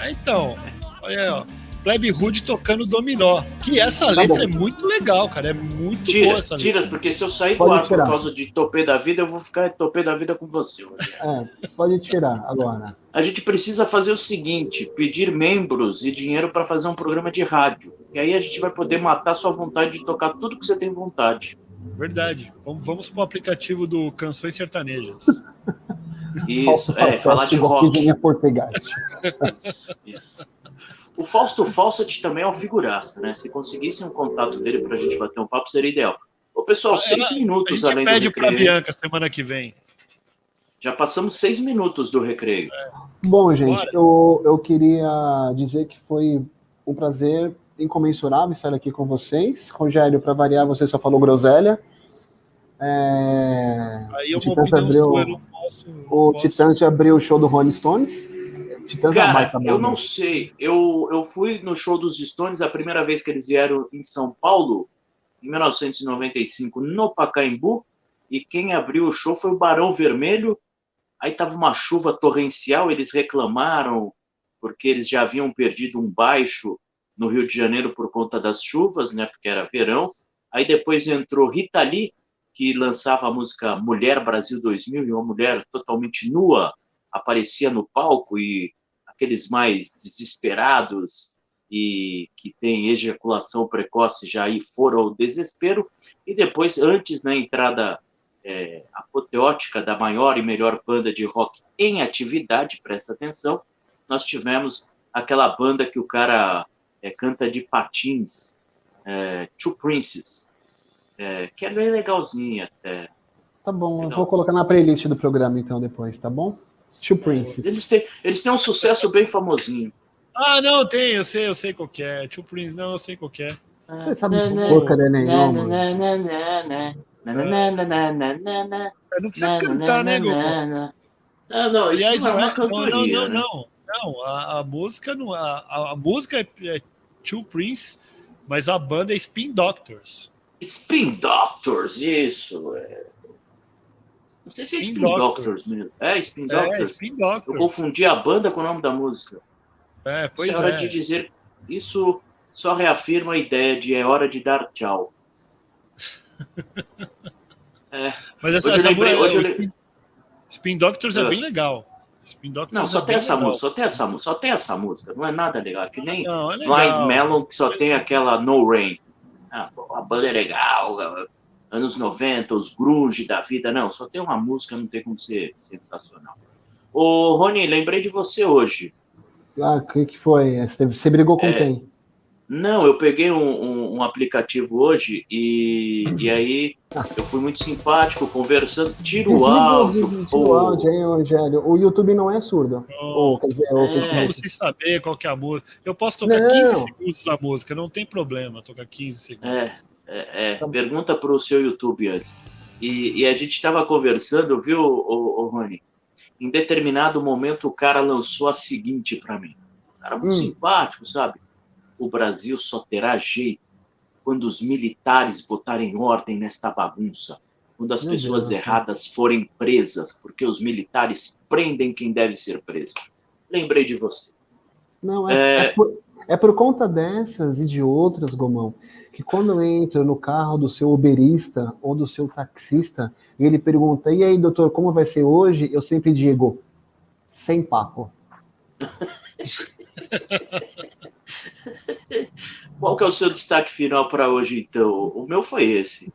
É, então, olha aí, ó. Plebe Hood tocando dominó. Que essa tá letra bom. é muito legal, cara. É muito tira, boa essa letra. Tira, porque se eu sair pode do ar tirar. por causa de topê da vida, eu vou ficar topê da vida com você. É, pode tirar agora. A gente precisa fazer o seguinte: pedir membros e dinheiro para fazer um programa de rádio. E aí a gente vai poder matar sua vontade de tocar tudo que você tem vontade. Verdade. Vamos, vamos para o aplicativo do Canções Sertanejas. Isso, é, falar de rock. Isso, isso. O Fausto Fawcett também é uma figuraça, né? Se conseguisse um contato dele para a gente bater um papo, seria ideal. Ô, pessoal, seis minutos a gente pede para Bianca semana que vem. Já passamos seis minutos do recreio. É. Bom, gente, eu, eu queria dizer que foi um prazer incomensurável estar aqui com vocês. Rogério, para variar, você só falou groselha. É... Aí eu Titãs abriu... Sua, não o. Titãs abriu o show do Rolling Stones. Titãs é Cara, eu não sei. Eu, eu fui no show dos Stones a primeira vez que eles vieram em São Paulo, em 1995, no Pacaembu. E quem abriu o show foi o Barão Vermelho. Aí tava uma chuva torrencial, eles reclamaram porque eles já haviam perdido um baixo no Rio de Janeiro por conta das chuvas, né? Porque era verão. Aí depois entrou Rita Lee, que lançava a música Mulher Brasil 2000, e uma mulher totalmente nua aparecia no palco e aqueles mais desesperados e que têm ejaculação precoce já aí foram ao desespero. E depois, antes na entrada é, apoteótica da maior e melhor banda de rock em atividade, presta atenção, nós tivemos aquela banda que o cara é, canta de patins, é, Two Princes, é, que é bem legalzinha até. Tá bom, eu vou colocar na playlist do programa então depois, tá bom? Two Princes. Eles têm, eles têm um sucesso bem famosinho. Ah, não, tem, eu sei, eu sei qual é. Two Princes, não, eu sei qual é. Você sabe porca né, nenhuma. Não precisa cantar, né, Goku? Ah, não, isso Aliás, não é uma cantoria. Não, não, né? não. Não, a, música não, a, música é, é Two Prince, mas a banda é Spin Doctors. Spin Doctors, isso. É. Não sei se é Spin, Spin Doctors. mesmo. É, Spin é, Doctors. É, Spin Doctors. Eu confundi a banda com o nome da música. É, pois isso é. hora de dizer. Isso só reafirma a ideia de é hora de dar tchau. é. Mas essa, hoje essa lembrei, hoje Spin, Spin Doctors é, é bem legal. Spin Doctors não, só é tem essa legal. música, só tem essa música, só tem essa música. Não é nada legal. Que nem não, é Blind Melon que só tem aquela No Rain. Ah, a banda é legal, anos 90, os grunge da vida. Não, só tem uma música, não tem como ser sensacional. Ô, Rony, lembrei de você hoje. Ah, o que, que foi? Você brigou com é, quem? Não, eu peguei um, um, um aplicativo hoje e, e aí eu fui muito simpático, conversando, tiro o áudio. Tira o áudio, hein, Rogério? O YouTube não é surdo. Oh, quer dizer, é. Você saber qual que é a música. Eu posso tocar não. 15 segundos da música, não tem problema tocar 15 segundos. É, é, é. Pergunta para o seu YouTube antes. E, e a gente estava conversando, viu, o, o Rony? Em determinado momento o cara lançou a seguinte para mim. Um cara muito hum. simpático, sabe? O Brasil só terá jeito quando os militares botarem ordem nesta bagunça, quando as Meu pessoas Deus, erradas forem presas, porque os militares prendem quem deve ser preso. Lembrei de você. Não, é, é... é, por, é por conta dessas e de outras, Gomão, que quando eu entro no carro do seu uberista ou do seu taxista, e ele pergunta, e aí, doutor, como vai ser hoje? Eu sempre digo, sem papo. Qual que é o seu destaque final para hoje, então? O meu foi esse.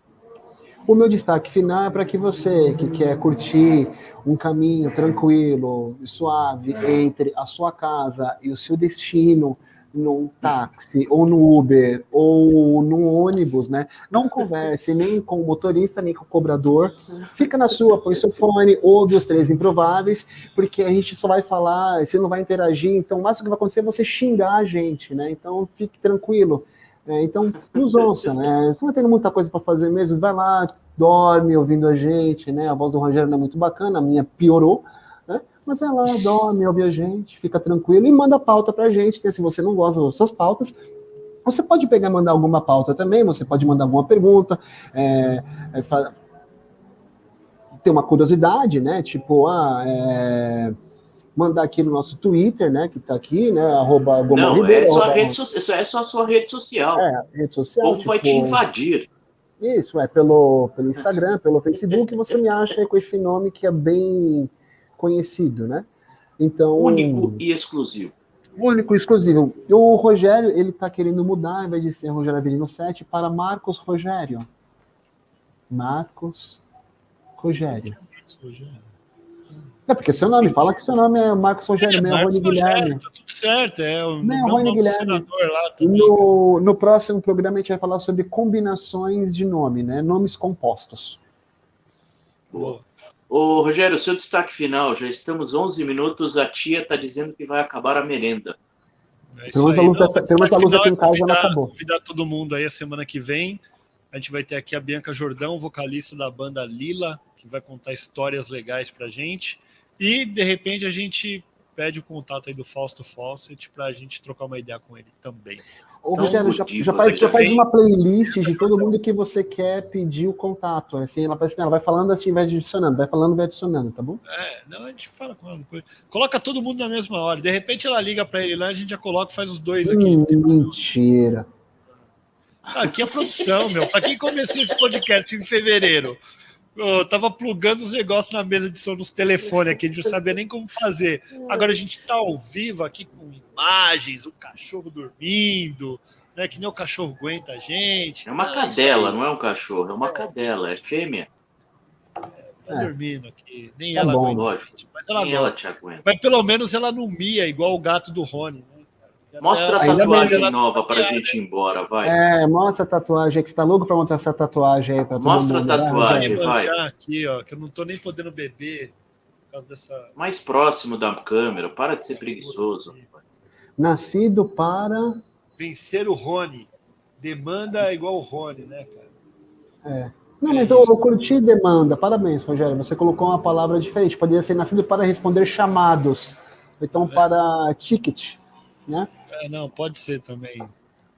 O meu destaque final é para que você que quer curtir um caminho tranquilo e suave entre a sua casa e o seu destino, num táxi, ou no Uber, ou num ônibus, né? Não converse nem com o motorista, nem com o cobrador. Fica na sua, põe seu fone, ouve os três improváveis, porque a gente só vai falar, você não vai interagir, então o máximo que vai acontecer é você xingar a gente, né? Então fique tranquilo. É, então, nos ouça, né? Você não tendo muita coisa para fazer mesmo, vai lá, dorme ouvindo a gente, né? A voz do Rogério não é muito bacana, a minha piorou, mas lá, dorme, ouve a gente, fica tranquilo e manda pauta pra gente, né? Se você não gosta das suas pautas, você pode pegar e mandar alguma pauta também, você pode mandar alguma pergunta, é, é, ter uma curiosidade, né? Tipo, ah, é, mandar aqui no nosso Twitter, né? Que tá aqui, né? Arroba Não, Ribeiro, é só arroba... rede so... é só a sua rede social. É, rede social. O povo tipo... vai te tipo, invadir. Isso, é pelo, pelo Instagram, pelo Facebook, você me acha com esse nome que é bem conhecido, né? Então único e exclusivo. Único e exclusivo. O Rogério ele está querendo mudar, ao invés de ser Rogério Avelino 7, para Marcos Rogério. Marcos Rogério. É porque seu nome, fala que seu nome é Marcos Rogério, é, meu é Rony Guilherme. Tá tudo certo, é o meu Rony Guilherme. Lá também, no, no próximo programa a gente vai falar sobre combinações de nome, né? Nomes compostos. Boa. Ô, Rogério, seu destaque final, já estamos 11 minutos, a tia está dizendo que vai acabar a merenda. É tem umas alunos aqui em casa, não acabou. Convidar todo mundo aí a semana que vem. A gente vai ter aqui a Bianca Jordão, vocalista da banda Lila, que vai contar histórias legais pra gente. E, de repente, a gente pede o contato aí do Fausto Fawcett para a gente trocar uma ideia com ele também. Ô, então, Rogério, já, já, faz, já faz uma playlist de todo mundo que você quer pedir o contato. Assim, ela, assim, ela vai falando assim, vai adicionando, vai falando, vai adicionando, tá bom? É, não, a gente fala com ela. Coloca todo mundo na mesma hora. De repente ela liga para ele lá, a gente já coloca e faz os dois aqui. Hum, mentira. Aqui é a produção, meu. Para quem começou esse podcast em fevereiro, eu tava plugando os negócios na mesa de som nos telefones aqui, a gente não sabia nem como fazer. Agora a gente tá ao vivo aqui com imagens, o cachorro dormindo, né? Que nem o cachorro aguenta a gente. É uma ah, cadela, não é um cachorro, é uma é. cadela, é fêmea. Tá é. dormindo aqui. Nem é ela bom, aguenta. Lógico. Mas ela Nem. Ela te aguenta. Mas pelo menos ela não mia igual o gato do Rony. Né? Mostra a tatuagem nova pra gente ir embora, vai. É, mostra a tatuagem, que você tá louco pra montar essa tatuagem aí pra todo Mostra mundo, a né, tatuagem, vai. vai. aqui, ó, que eu não tô nem podendo beber por causa dessa... Mais próximo da câmera, para de ser preguiçoso. Nascido para... Vencer o Rony. Demanda igual o Rony, né, cara? É. Não, mas é eu, eu curti demanda. Parabéns, Rogério. Você colocou uma palavra diferente. Poderia ser nascido para responder chamados. Então, é. para ticket, né? É, não, pode ser também.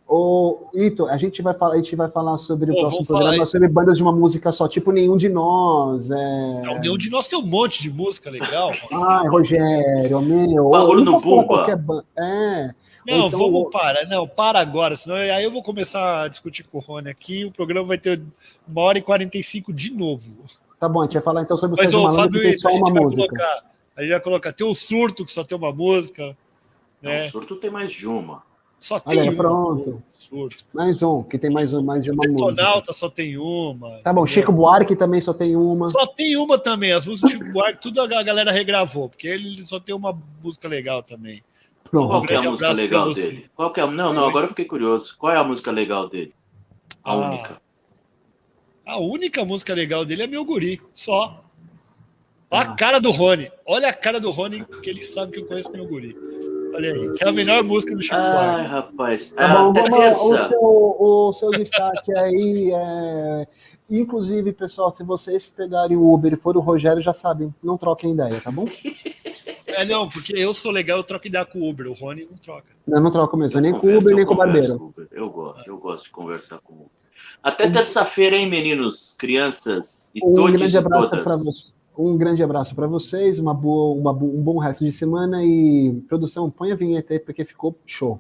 O Ito, a gente vai falar, a gente vai falar sobre Pô, o próximo programa, sobre bandas de uma música só, tipo Nenhum de Nós. É... Não, Nenhum de Nós tem um monte de música legal. Ai, Rogério, meu. Barulho no Bumba. É. Não, então, vamos parar. Não, para agora, senão aí eu vou começar a discutir com o Rony aqui. O programa vai ter uma hora e 45 de novo. Tá bom, a gente vai falar então sobre o Sérgio Malandro, que tem só uma música. Colocar, a gente vai colocar, tem o Surto, que só tem uma música. Não, é. surto tem mais de uma. Só tem Olha, uma. pronto. Surto. Mais um, que tem mais, um, mais de uma música. Detonauta só tem uma. Tá bom, Chico Buarque também só tem uma. Só tem uma também. As músicas do Chico Buarque, tudo a galera regravou, porque ele só tem uma música legal também. Pronto. Qual é a música legal dele? Qual é? Não, não, agora eu fiquei curioso. Qual é a música legal dele? A ah, única. A única música legal dele é Meu Guri, só. Olha a ah. cara do Rony. Olha a cara do Rony, que ele sabe que eu conheço Meu Guri. Olha aí, que é a melhor música do Chico Buarque. Ai, rapaz. Tá bom, ah, vamos, o, seu, o seu destaque aí é... Inclusive, pessoal, se vocês pegarem o Uber e for o Rogério, já sabem, não troquem ideia, tá bom? É, não, porque eu sou legal, eu troco ideia com o Uber, o Rony não troca. Eu não troco mesmo, eu nem com o Uber, nem com o Barbeiro. Eu gosto, eu gosto de conversar com o Uber. Até terça-feira, hein, meninos, crianças e um todos grande abraço para vocês. Um grande abraço para vocês, uma boa, uma, um bom resto de semana e produção, põe a vinheta aí porque ficou show.